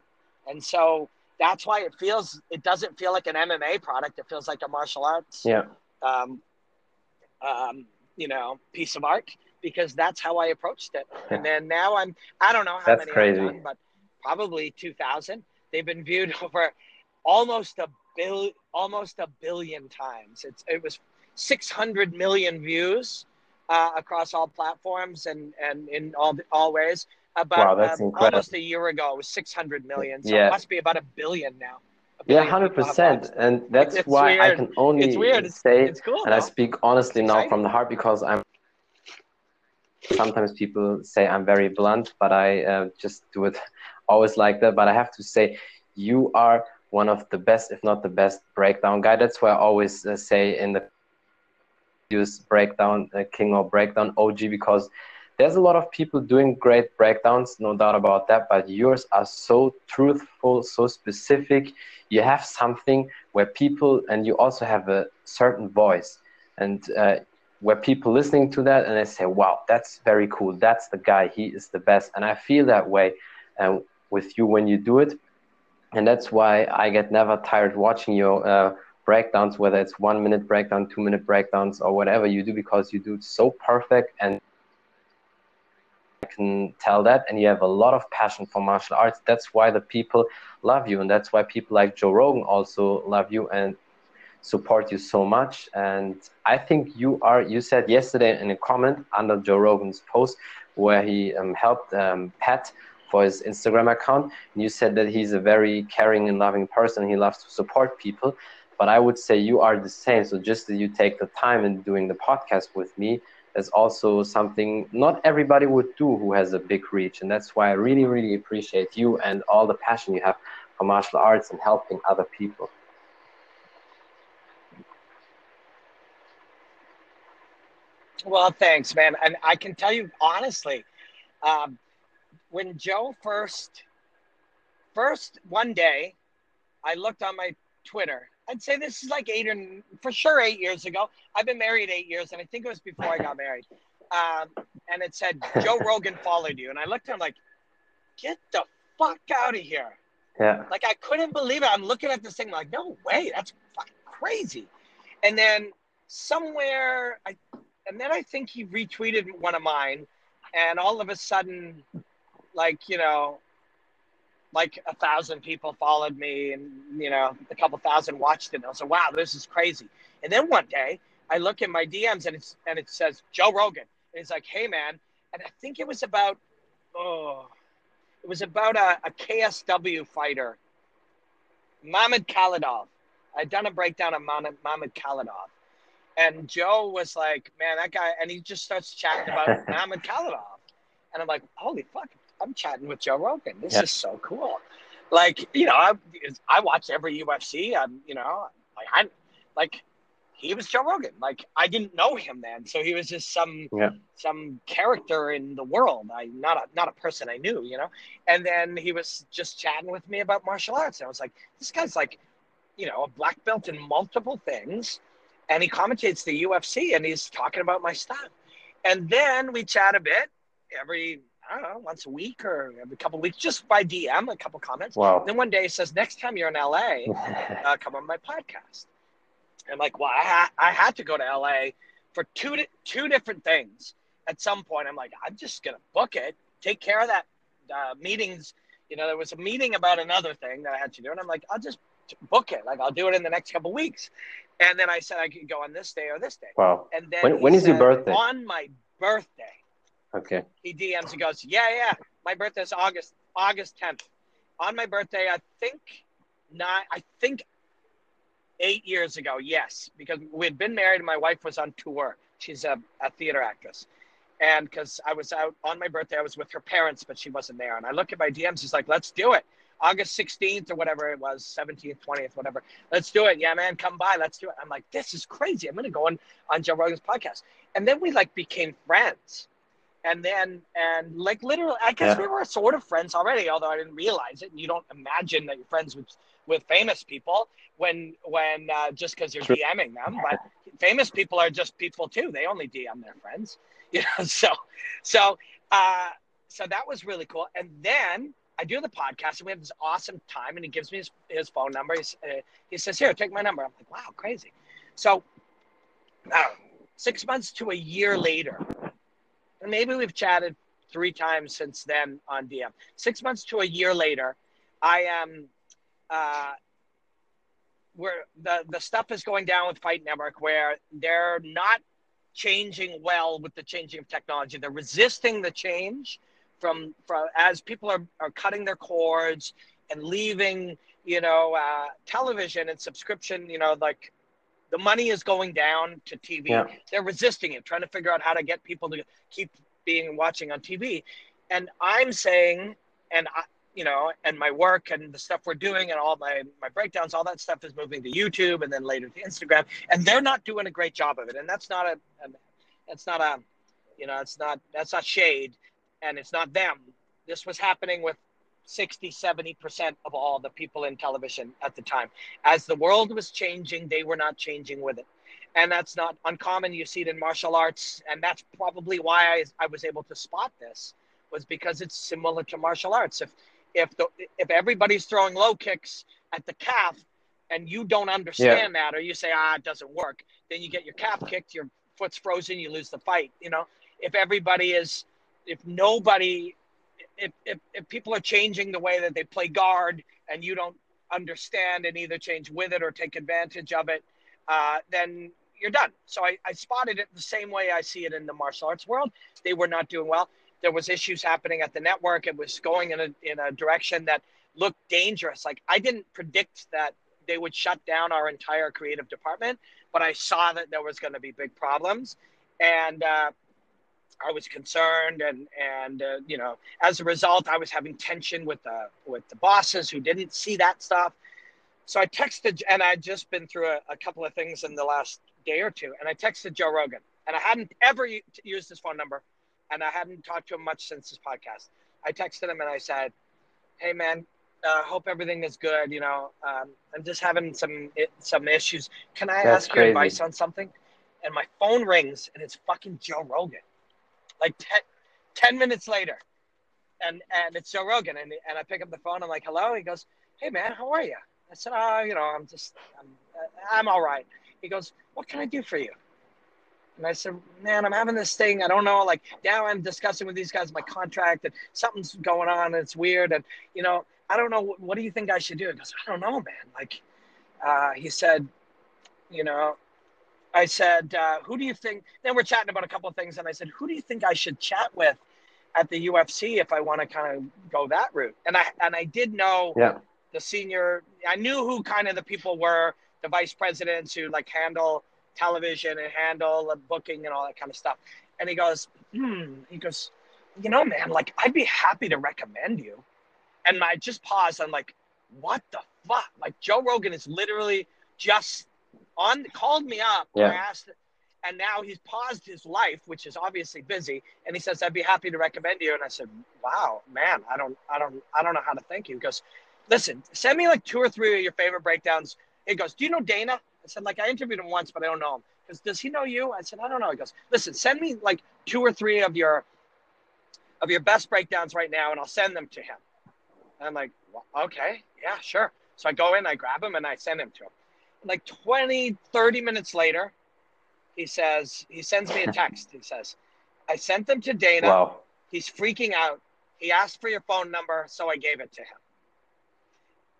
and so that's why it feels it doesn't feel like an MMA product. It feels like a martial arts yeah. um, um, you know piece of art because that's how I approached it. And then now I'm I don't know how that's many crazy. I've done, but probably 2000 they've been viewed over almost a bill almost a billion times. It's it was 600 million views uh, across all platforms and and in all all ways about Wow, that's um, almost a year ago it was 600 million so Yeah. it must be about a billion now A Yeah, billion hundred people have percent, and that's It's why I can only It's weird. It's- say, it's cool and I speak honestly now from the heart because I'm. Sometimes people say I'm very blunt, but I uh, just do it always like that. But I have to say, you are one of the best, if not the best, breakdown guy. That's why I always uh, say in the use breakdown uh, king or breakdown OG because there's a lot of people doing great breakdowns, no doubt about that. But yours are so truthful, so specific. You have something where people, and you also have a certain voice, and uh, where people listening to that and they say, "Wow, that's very cool. That's the guy. He is the best." And I feel that way uh, with you when you do it, and that's why I get never tired watching your uh, breakdowns, whether it's one minute breakdown, two minute breakdowns, or whatever you do, because you do it so perfect and can tell that and you have a lot of passion for martial arts. That's why the people love you and that's why people like joe rogan also love you and support you so much. And i think you are you said yesterday in a comment under joe rogan's post where he um, helped um, pat for his instagram account and you said that he's a very caring and loving person. He loves to support people. But i would say you are the same. So just that you take the time in doing the podcast with me is also something not everybody would do who has a big reach. And that's why I really, really appreciate you and all the passion you have for martial arts and helping other people. Well, thanks, man. And I can tell you honestly, um, when Joe first, first one day, I looked on my Twitter. I'd say this is like eight or for sure eight years ago. I've been married eight years, and I think it was before I got married. Um, and it said Joe Rogan followed you, and I looked at him like, get the fuck out of here. Yeah. Like I couldn't believe it. I'm looking at this thing like, no way, that's fucking crazy. And then somewhere, I, and then I think he retweeted one of mine, and all of a sudden, like you know, like a thousand people followed me, and you know, a couple thousand watched it. And I was like, wow, this is crazy. And then one day, I look at my DMs, and it's and it says Joe Rogan. And it's like, hey man, and I think it was about, oh, it was about a, a KSW fighter, Mamed Khalidov. I'd done a breakdown of Mamed Khalidov. And Joe was like, man, that guy, and he just starts chatting about Mamed Khalidov. And I'm like, holy fuck, I'm chatting with Joe Rogan. This Yeah. is so cool. Like, you know, I, I watch every UFC. I'm, you know, like, I, like, he was Joe Rogan. Like, I didn't know him then. So he was just some, Yeah. some character in the world. I, not a, not a person I knew, you know? And then he was just chatting with me about martial arts. And I was like, this guy's like, you know, a black belt in multiple things. And he commentates the UFC and he's talking about my stuff. And then we chat a bit every, I don't know, once a week or every couple weeks, just by DM, a couple comments. Wow. Then one day he says, next time you're in LA, uh, come on my podcast. And I'm like, well, I, ha- I had to go to LA for two, di- two different things. At some point, I'm like, I'm just going to book it, take care of that uh, meetings. You know, there was a meeting about another thing that I had to do. And I'm like, I'll just book it. Like, I'll do it in the next couple weeks. And then I said I could go on this day or this day. wow. And then When- he when is your birthday? On my birthday Okay. he DMs and goes, "Yeah, yeah, my birthday's August August 10th. On my birthday, I think nine, I think eight years ago. Yes, because we had been married and my wife was on tour. She's a, a theater actress, and because I was out on my birthday, I was with her parents, but she wasn't there. And I look at my DMs. He's like, "Let's do it." August 16th or whatever it was, 17th, 20th, whatever. Let's do it. Yeah, man, come by. Let's do it. I'm like, this is crazy. I'm going to go on, on Joe Rogan's podcast. And then we like became friends. And then, and like literally, I guess yeah. we were sort of friends already, although I didn't realize it. And you don't imagine that you're friends with, with famous people when, when, uh, just because you're True. DMing them. But famous people are just people too. They only DM their friends, you know? So, so, uh, so that was really cool. And then I do the podcast and we have this awesome time and he gives me his, his phone number. He's, uh, he says, here, take my number. I'm like, wow, crazy. So uh, six months to a year later, maybe we've chatted three times since then on DM. Six months to a year later, I am, uh, where the, the stuff is going down with Fight Network where they're not changing well with the changing of technology. They're resisting the change from from as people are, are cutting their cords and leaving you know uh, television and subscription you know like the money is going down to tv yeah. they're resisting it trying to figure out how to get people to keep being watching on tv and i'm saying and I, you know and my work and the stuff we're doing and all my my breakdowns all that stuff is moving to youtube and then later to instagram. And they're not doing a great job of it. And that's not a, a that's not a you know it's not that's not shade. And it's not them. This was happening with 60, 70% of all the people in television at the time. As the world was changing, they were not changing with it. And that's not uncommon. You see it in martial arts. And that's probably why I, I was able to spot this was because it's similar to martial arts. If, if, the, if everybody's throwing low kicks at the calf and you don't understand yeah. that, or you say, ah, it doesn't work, then you get your calf kicked, your foot's frozen, you lose the fight. You know, if everybody is if nobody if, if, if people are changing the way that they play guard and you don't understand and either change with it or take advantage of it, uh, then you're done. So I, I spotted it the same way I see it in the martial arts world. They were not doing well. There was issues happening at the network. It was going in a, in a direction that looked dangerous. Like I didn't predict that they would shut down our entire creative department, but I saw that there was going to be big problems. And uh, I was concerned, and and uh, you know, as a result, I was having tension with the with the bosses who didn't see that stuff. So I texted, and I'd just been through a, a couple of things in the last day or two, and I texted Joe Rogan, and I hadn't ever used his phone number, and I hadn't talked to him much since his podcast. I texted him and I said, "Hey, man, uh, hope everything is good. You know, um, I'm just having some some issues. Can I That's ask crazy. your advice on something?" And my phone rings, and it's fucking Joe Rogan like 10, 10 minutes later. And and it's Joe Rogan. And, and I pick up the phone. I'm like, hello? He goes, hey, man, how are you? I said, oh, you know, I'm just, I'm, I'm all right. He goes, what can I do for you? And I said, man, I'm having this thing. I don't know. Like now I'm discussing with these guys my contract and something's going on and it's weird. And, you know, I don't know. What, what do you think I should do? He goes, I don't know, man. Like, uh, he said, you know, I said, uh, who do you think? Then we're chatting about a couple of things, and I said, who do you think I should chat with at the UFC if I want to kind of go that route? And I and I did know yeah. the senior. I knew who kind of the people were, the vice presidents who like handle television and handle the booking and all that kind of stuff. And he goes, hmm. He goes, you know, man, like I'd be happy to recommend you. And I just paused. I'm like, what the fuck? Like Joe Rogan is literally just on called me up yeah. asked and now he's paused his life which is obviously busy and he says i'd be happy to recommend you. And i said wow man i don't i don't i don't know how to thank you. He goes listen send me like two or three of your favorite breakdowns. He goes do you know dana? I said like i interviewed him once but i don't know him. Because does he know you? I said i don't know. He goes listen send me like two or three of your of your best breakdowns right now and i'll send them to him. And i'm like well, okay yeah sure. So i go in i grab him and i send him to him like 20, 30 minutes later, he says, he sends me a text. He says, I sent them to Dana. Wow. He's freaking out. He asked for your phone number, so I gave it to him.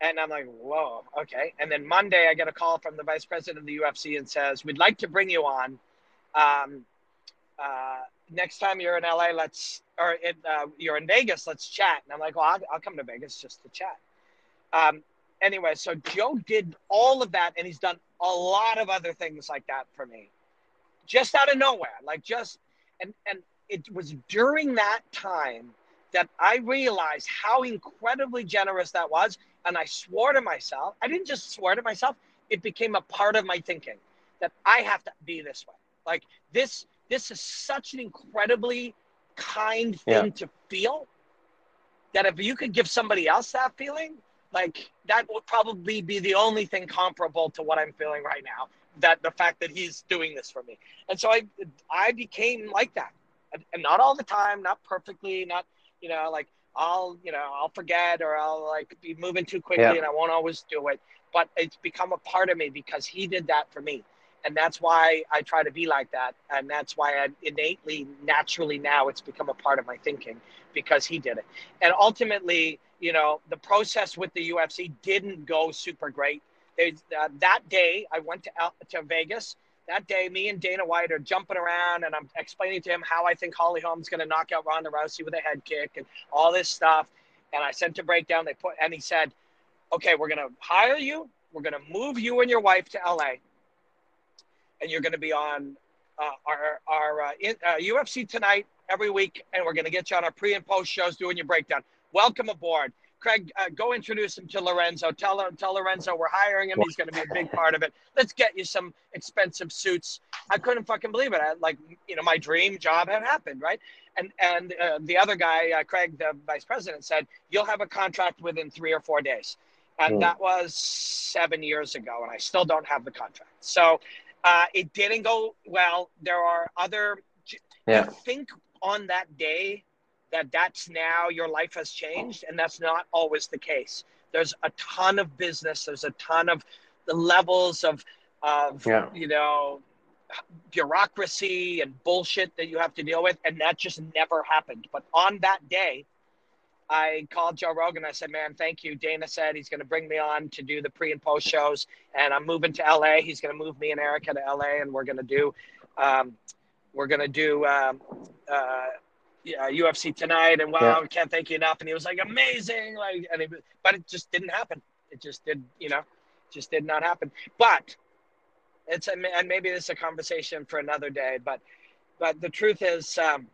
And I'm like, whoa, okay. And then Monday, I get a call from the vice president of the UFC and says, we'd like to bring you on. Um, uh, next time you're in LA, let's, or it, uh, you're in Vegas, let's chat. And I'm like, well, I'll, I'll come to Vegas just to chat. Um, anyway, so Joe did all of that, and he's done a lot of other things like that for me, just out of nowhere. Like just and and it was during that time that I realized how incredibly generous that was. And I swore to myself, I didn't just swear to myself, it became a part of my thinking that I have to be this way. Like this, this is such an incredibly kind thing yeah. to feel that if you could give somebody else that feeling, like that would probably be the only thing comparable to what I'm feeling right now. That the fact that he's doing this for me, and so I, I became like that, and not all the time, not perfectly, not you know like I'll you know I'll forget or I'll like be moving too quickly yeah. and I won't always do it, but it's become a part of me because he did that for me, and that's why I try to be like that, and that's why I innately, naturally now it's become a part of my thinking because he did it, and ultimately you know, the process with the UFC didn't go super great. They, uh, that day, I went to, to Vegas. That day, me and Dana White are jumping around, and I'm explaining to him how I think Holly Holm's going to knock out Ronda Rousey with a head kick and all this stuff. And I sent a breakdown. They put, and he said, "Okay, we're going to hire you. We're going to move you and your wife to LA, and you're going to be on uh, our our uh, in, uh, UFC tonight every week, and we're going to get you on our pre and post shows doing your breakdown welcome aboard. Craig, uh, go introduce him to Lorenzo. Tell him, tell Lorenzo we're hiring him. He's going to be a big part of it. Let's get you some expensive suits. I couldn't fucking believe it. I, like, you know, my dream job had happened, right? And and uh, the other guy, uh, Craig, the vice president, said you'll have a contract within three or four days, and mm. that was seven years ago, and I still don't have the contract. So uh, it didn't go well. There are other. Yeah. I think on that day that that's now your life has changed and that's not always the case there's a ton of business there's a ton of the levels of of yeah. you know bureaucracy and bullshit that you have to deal with and that just never happened but on that day I called Joe Rogan. I said, "Man, thank you." Dana said he's going to bring me on to do the pre and post shows, and I'm moving to LA. He's going to move me and Erica to LA, and we're going to do, um, we're going to do um, uh, yeah, UFC tonight, and wow, yeah. can't thank you enough. And he was like, amazing, like, and it, but it just didn't happen. It just did, you know, just did not happen. But it's and maybe this is a conversation for another day. But but the truth is, um,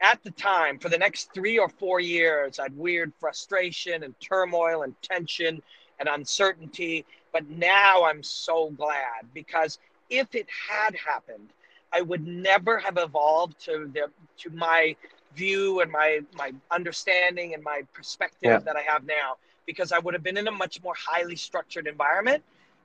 at the time, for the next three or four years, I had weird frustration and turmoil and tension and uncertainty. But now I'm so glad because if it had happened I would never have evolved to the to my view and my my understanding and my perspective yeah. that I have now because I would have been in a much more highly structured environment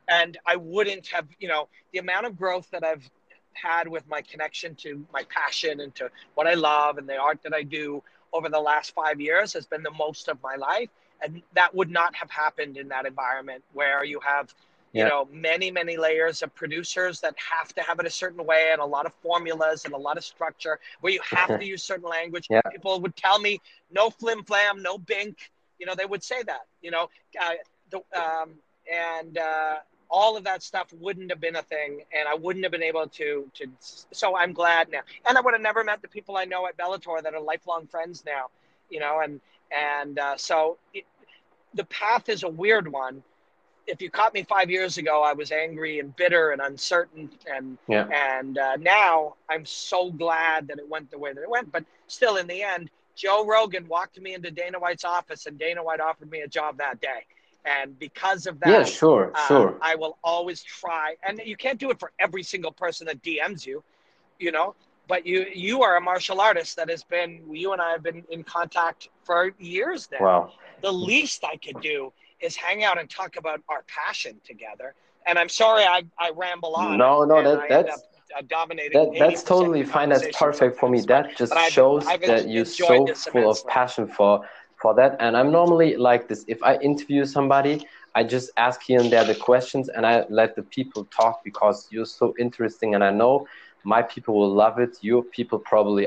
and I wouldn't have, you know, the amount of growth that I've had with my connection to my passion and to what I love and the art that I do over the last 5 years has been the most of my life. And that would not have happened in that environment where you have you know many many layers of producers that have to have it a certain way and a lot of formulas and a lot of structure where you have to use certain language. Yeah. people would tell me no flim flam no bink. You know they would say that you know uh, the, um, and uh, all of that stuff wouldn't have been a thing and i wouldn't have been able to to so i'm glad now and i would have never met the people i know at bellator that are lifelong friends now you know and and uh, so it, the path is a weird one if you caught me five years ago, I was angry and bitter and uncertain, and yeah. and uh, now I'm so glad that it went the way that it went. But still, in the end, Joe Rogan walked me into Dana White's office, and Dana White offered me a job that day. And because of that, yeah, sure, uh, sure, I will always try. And you can't do it for every single person that DMs you, you know. But you you are a martial artist that has been you and I have been in contact for years now. Wow. The least I could do is hang out and talk about our passion together. And I'm sorry I, I ramble on. No, no, that, that's uh, dominating. That, that's totally fine. That's perfect for me. That just shows I've, I've that you're so full of passion for for that. And I'm normally like this. If I interview somebody, I just ask here and there the questions, and I let the people talk because you're so interesting. And I know my people will love it. Your people probably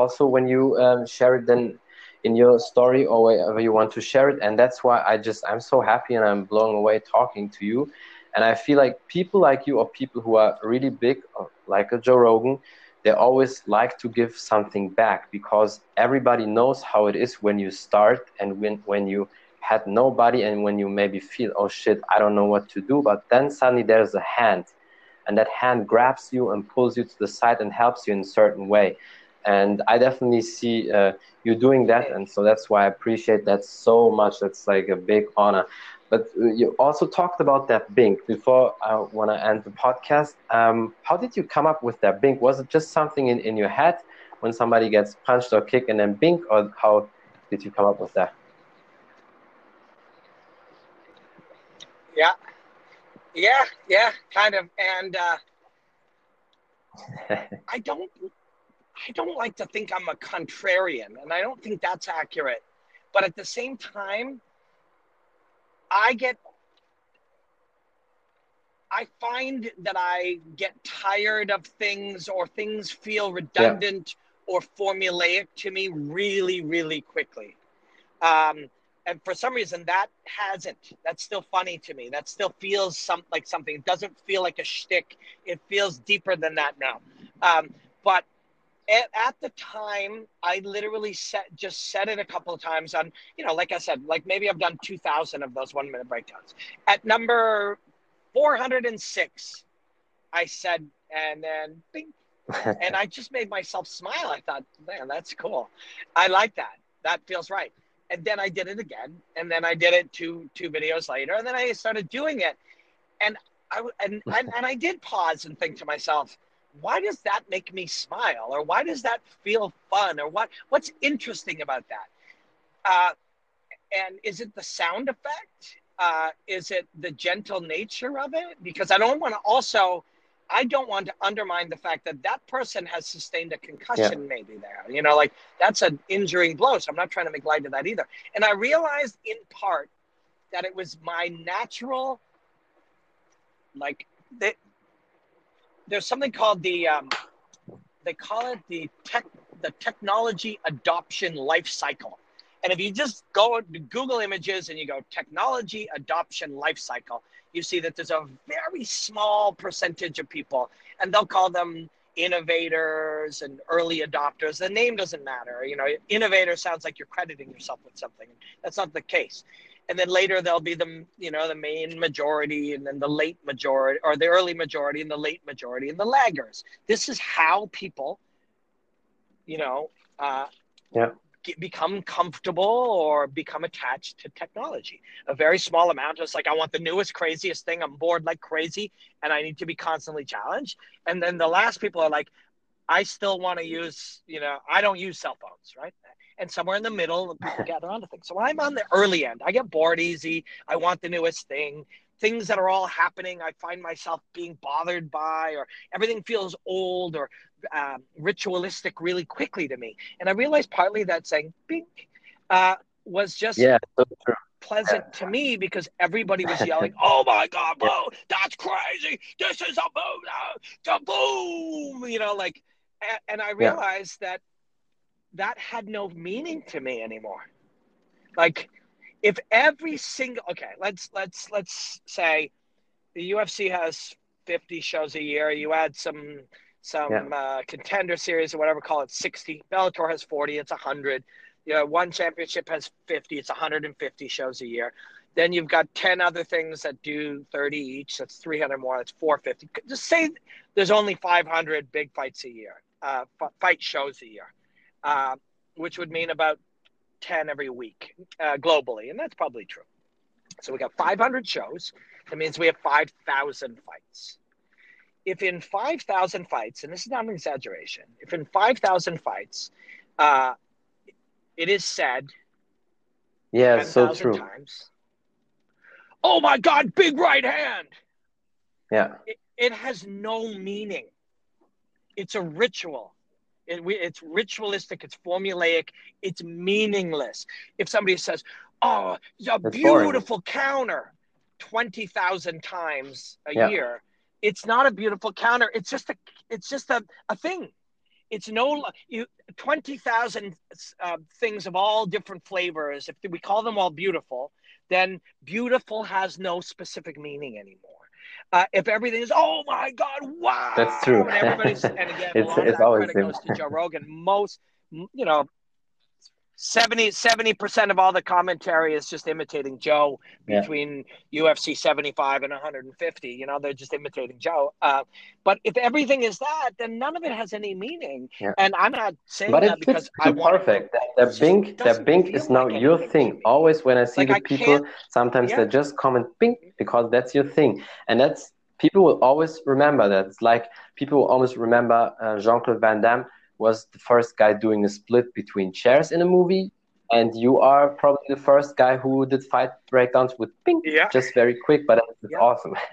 also when you um, share it. Then in your story or wherever you want to share it. And that's why I just, I'm so happy and I'm blown away talking to you. And I feel like people like you or people who are really big, uh, like a Joe Rogan, they always like to give something back because everybody knows how it is when you start and when, when you had nobody and when you maybe feel, oh shit, I don't know what to do. But then suddenly there's a hand and that hand grabs you and pulls you to the side and helps you in a certain way and I definitely see uh, you doing that, and so that's why I appreciate that so much. That's like a big honor. But uh, you also talked about that Bink before I want to end the podcast. Um, how did you come up with that Bink? Was it just something in, in your head when somebody gets punched or kicked and then Bink, or how did you come up with that? Yeah, yeah, yeah, kind of. And uh, I don't, I don't like to think I'm a contrarian, and I don't think that's accurate. But at the same time, I get I find that I get tired of things or things feel redundant yeah. or formulaic to me really, really quickly. Um, and for some reason, that hasn't. That's still funny to me. That still feels some, like something. It doesn't feel like a shtick. It feels deeper than that now. Um, but at, at, the time, I literally set just said it a couple of times on, you know, like I said, like maybe I've done 2,000 of those one minute breakdowns. At number 406, I said, and then bing, and I just made myself smile. I thought, man, that's cool. I like that. That feels right. And then I did it again, and then I did it two two videos later, and then I started doing it, and I and and, and I did pause and think to myself, why does that make me smile? Or why does that feel fun? Or what what's interesting about that? Uh, and is it the sound effect? Uh, is it the gentle nature of it? Because i don't want to also i don't want to undermine the fact that that person has sustained a concussion yeah. maybe there. You know like that's an injuring blow so i'm not trying to make light of that either. And i realized in part that it was my natural like there's something called the um, they call it the tech the technology adoption life cycle. And if you just go to Google Images and you go technology adoption life cycle, you see that there's a very small percentage of people, and they'll call them innovators and early adopters. The name doesn't matter. You know, innovator sounds like you're crediting yourself with something. That's not the case and then later there'll be the you know the main majority and then the late majority or the early majority and the late majority and the laggers. This is how people you know uh, yeah. get, become comfortable or become attached to technology. A very small amount just like i want the newest craziest thing. I'm bored like crazy and i need to be constantly challenged. And then the last people are like i still want to use you know i don't use cell phones right and somewhere in the middle, people gather onto things. So I'm on the early end. I get bored easy. I want the newest thing. Things that are all happening, I find myself being bothered by, or everything feels old or um, ritualistic really quickly to me. And I realized partly that saying "bink" uh, was just yeah, so pleasant yeah. to me because everybody was yelling, "Oh my god, bro, that's crazy! This is a boom, uh, boom!" You know, like, and, and I realized yeah. that that had no meaning to me anymore. Like if every single okay, let's let's let's say the UFC has 50 shows a year, you add some some yeah. uh, contender series or whatever, call it 60. Bellator has 40, it's 100. You know, one championship has 50, it's 150 shows a year. Then you've got 10 other things that do 30 each. That's 300 more. That's 450. Just say there's only 500 big fights a year, uh, fight shows a year uh, which would mean about 10 every week uh, globally. And that's probably true. So we got 500 shows. That means we have 5,000 fights. If in 5,000 fights, and this is not an exaggeration, if in 5,000 fights, uh, it is said, yeah, so true. Times, oh my God, big right hand. Yeah. It, it has no meaning. It's a ritual. It, it's ritualistic. It's formulaic. It's meaningless. If somebody says, "Oh, it's a beautiful boring. counter," twenty thousand times a yeah. year, it's not a beautiful counter. It's just a. It's just a, a thing. It's no you twenty thousand uh, things of all different flavors. If we call them all beautiful, then beautiful has no specific meaning anymore. Uh, if everything is, oh my God, wow. That's true. And everybody's, and again, it's, it's credit goes to Joe Rogan. Most, you know, 70 percent of all the commentary is just imitating Joe Yeah. between UFC 75 and 150. You know, they're just imitating Joe. Uh, but if everything is that, then none of it has any meaning. Yeah. And I'm not saying But that because I want perfect. That, that just bink, that doesn't bink is now like your thing. Always when I see Like, the I people, sometimes Yeah. they just comment bink because that's your thing, and that's people will always remember that. It's like people will always remember uh, Jean Claude Van Damme was the first guy doing a split between chairs in a movie, and you are probably the first guy who did fight breakdowns with bink, Yeah. just very quick, but it's Yeah. awesome.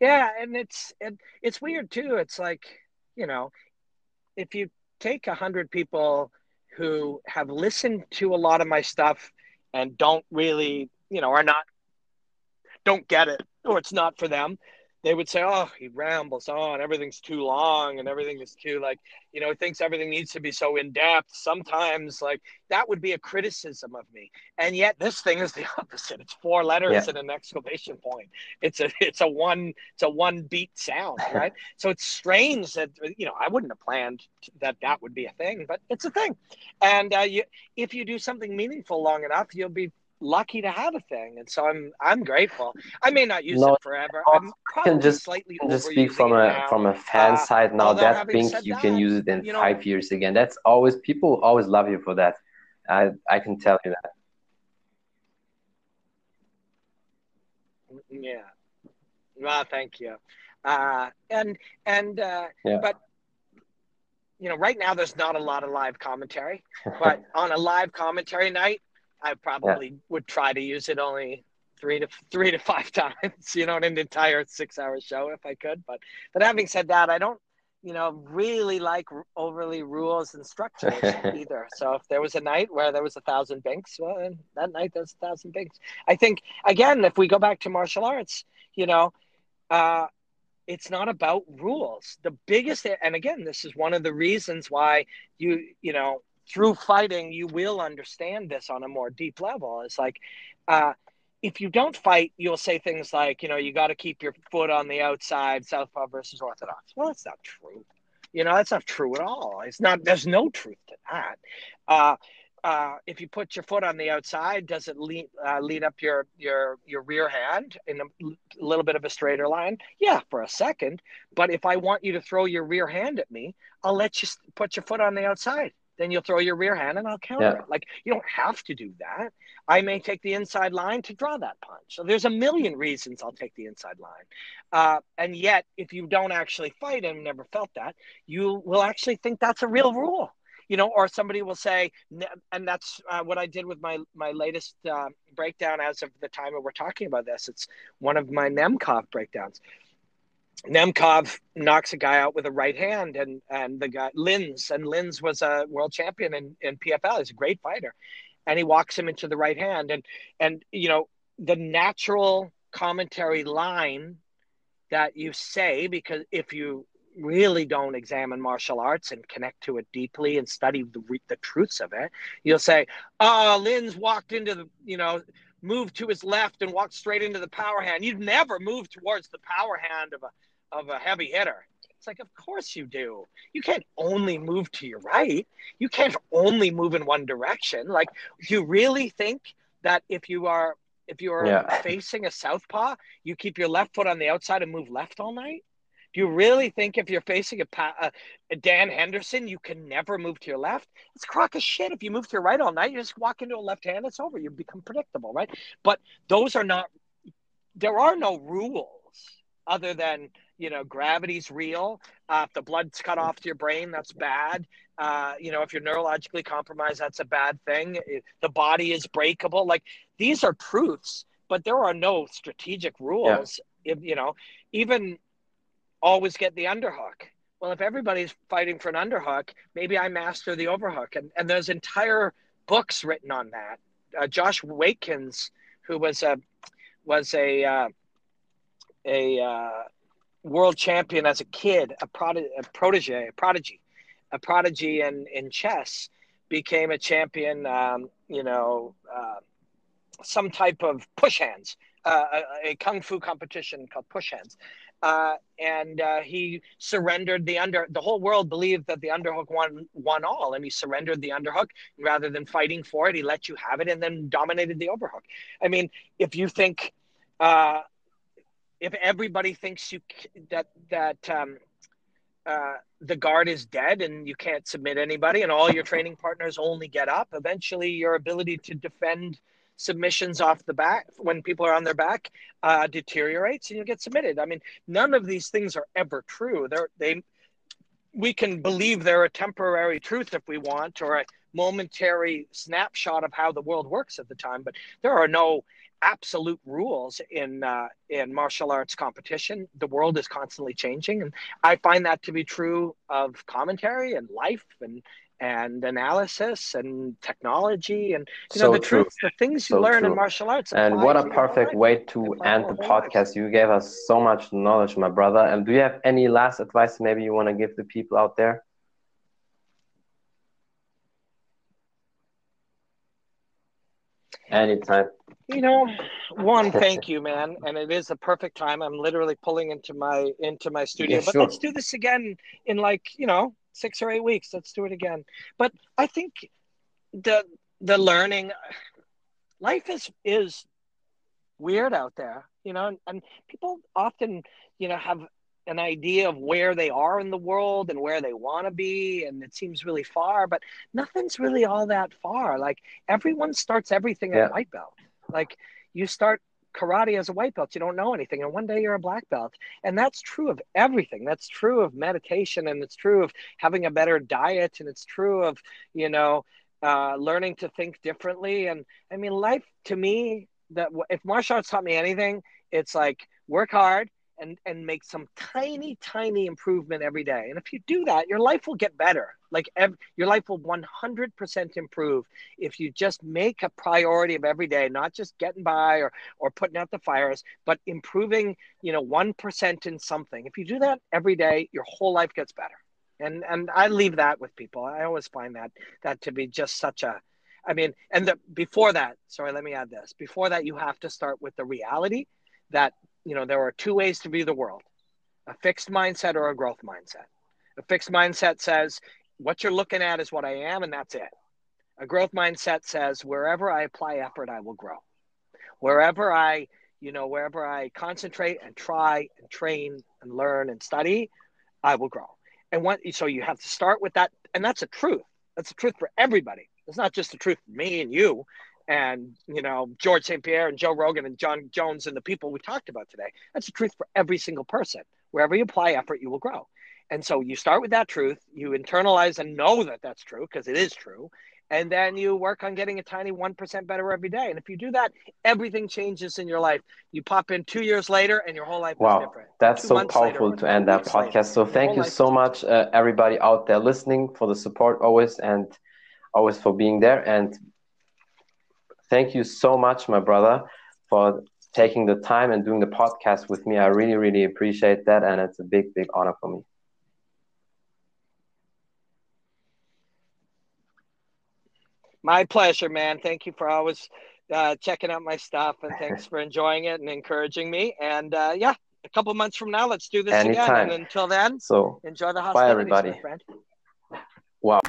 Yeah, and it's it, it's weird too. It's like you know, if you take a hundred people who have listened to a lot of my stuff and don't really, you know, are not don't get it or it's not for them, they would say, "Oh, he rambles on. Everything's too long, and everything is too like, you know, he thinks everything needs to be so in depth." Sometimes, like that would be a criticism of me, and yet this thing is the opposite. It's four letters Yeah. and an exclamation point. It's a it's a one it's a one beat sound, right? so it's strange that you know I wouldn't have planned that that would be a thing, but it's a thing, and uh, you if you do something meaningful long enough, you'll be lucky to have a thing and so i'm i'm grateful i may not use No, it forever i'm probably just- slightly can just speak from a now. from a fan Uh, side now. That said you can use it in you know- five years again. That's always people always love you for that. I I can tell you that. Yeah. Well, thank you. Uh, and and uh, Yeah. but you know, right now there's not a lot of live commentary, but on a live commentary night, I probably would try to use it only three to three to five times. You know, in an entire six-hour show if I could. But but having said that, I don't. You know, really like overly rules and structures either. So if there was a night where there was a thousand binks, well, then that night there's a thousand binks. I think again, if we go back to martial arts, you know, uh, it's not about rules. The biggest, and again, this is one of the reasons why you, you know, through fighting, you will understand this on a more deep level. It's like, uh, if you don't fight, you'll say things like, you know, you got to keep your foot on the outside, southpaw versus orthodox. Well, that's not true. You know, that's not true at all. It's not. There's no truth to that. Uh, uh, if you put your foot on the outside, does it lead uh, lead up your your your rear hand in a little bit of a straighter line? Yeah, for a second. But if I want you to throw your rear hand at me, I'll let you put your foot on the outside. Then you'll throw your rear hand, and I'll counter Yeah. it. Like you don't have to do that. I may take the inside line to draw that punch. So there's a million reasons I'll take the inside line. Uh, and yet, if you don't actually fight and never felt that, you will actually think that's a real rule you know, or somebody will say, and that's uh, what I did with my my latest uh, breakdown as of the time that we're talking about this. It's one of my Nemkov breakdowns. Nemkov knocks a guy out with a right hand, and and the guy Lins, and Lins was a world champion in, in PFL. He's a great fighter, and he walks him into the right hand, and and you know the natural commentary line that you say because if you really don't examine martial arts and connect to it deeply and study the, the truths of it, you'll say, "Oh, Lins walked into the, you know, moved to his left and walked straight into the power hand. You'd never move towards the power hand of a of a heavy hitter." It's like, of course you do. You can't only move to your right. You can't only move in one direction. Like, do you really think that if you are if you are Yeah. facing a southpaw, you keep your left foot on the outside and move left all night? Do you really think if you're facing a, pa- a, a Dan Henderson, you can never move to your left? It's a crock of shit. If you move to your right all night, you just walk into a left hand, it's over. You become predictable, right? But those are not, there are no rules other than, you know, gravity's real. Uh, if the blood's cut off to your brain, that's bad. Uh, you know, if you're neurologically compromised, that's a bad thing. It- the body is breakable. Like these are truths, but there are no strategic rules. If, you know, even always get the underhook. Well, if everybody's fighting for an underhook, maybe I master the overhook. And, and there's entire books written on that. Uh, Josh Waitzkin, who was a was a uh, a uh, world champion as a kid, a, prod- a protege, a prodigy, a prodigy in, in chess, became a champion. Um, you know, uh, some type of push hands, uh, a, a kung fu competition called push hands, uh, and uh, he surrendered the under. The whole world believed that the underhook won won all, and he surrendered the underhook rather than fighting for it. He let you have it, and then dominated the overhook. I mean, if you think, uh, if everybody thinks you that that um, uh, the guard is dead and you can't submit anybody, and all your training partners only get up, eventually your ability to defend submissions off the back when people are on their back uh, deteriorates and you get submitted. I mean, none of these things are ever true. They're, they, we can believe they're a temporary truth if we want, or a momentary snapshot of how the world works at the time. But there are no absolute rules in uh, in martial arts competition. The world is constantly changing, and I find that to be true of commentary and life and and analysis and technology and you know the true. truth the things you So learn true. in martial arts And what a to your whole perfect way to end the podcast. You gave us so much knowledge, my brother. And do you have any last advice maybe you want to give the people out there? Anytime. You know one thank you man. And it is a perfect time. I'm literally pulling into my into my studio. Yeah, but sure. let's do this again in like you know six or eight weeks. Let's do it again. But i think the the learning life is is weird out there you know and, and people often you know have an idea of where they are in the world and where they want to be and it seems really far but nothing's really all that far. Like everyone starts everything Yeah. at white belt like you start karate as a white belt you don't know anything and one day you're a black belt. And that's true of everything. That's true of meditation and it's true of having a better diet and it's true of you know uh, learning to think differently. And i mean life to me that if martial arts taught me anything it's like work hard and and make some tiny tiny improvement every day. And if you do that your life will get better. Like ev- your life will 100% improve if you just make a priority of every day not just getting by or or putting out the fires but improving you know 1% in something. If you do that every day your whole life gets better. And and i leave that with people. I always find that that to be just such a i mean and the, before that sorry let me add this. Before that you have to start with the reality that you know there are two ways to view the world a fixed mindset or a growth mindset. A fixed mindset says what you're looking at is what i am and that's it. A growth mindset says wherever i apply effort i will grow. Wherever i you know wherever i concentrate and try and train and learn and study i will grow. And what so you have to start with that and that's a truth. That's a truth for everybody. It's not just the truth for me and you and you know george st pierre and joe rogan and jon jones and the people we talked about today that's the truth for every single person. Wherever you apply effort you will grow. And so you start with that truth you internalize and know that that's true because it is true and then you work on getting a tiny 1% better every day. And if you do that everything changes in your life. You pop in two years later and your whole life is Wow, different. That's Two so months later, powerful to end that weeks later, podcast. So thank you so much, uh, everybody out there listening, for the support always and always for being there. And thank you so much, my brother, for taking the time and doing the podcast with me. I really, really appreciate that, and it's a big, big honor for me. My pleasure, man. Thank you for always uh, checking out my stuff, and thanks for enjoying it and encouraging me. And uh, yeah, a couple months from now, let's do this again. And until then, So enjoy the Bye, everybody. my friend. Wow.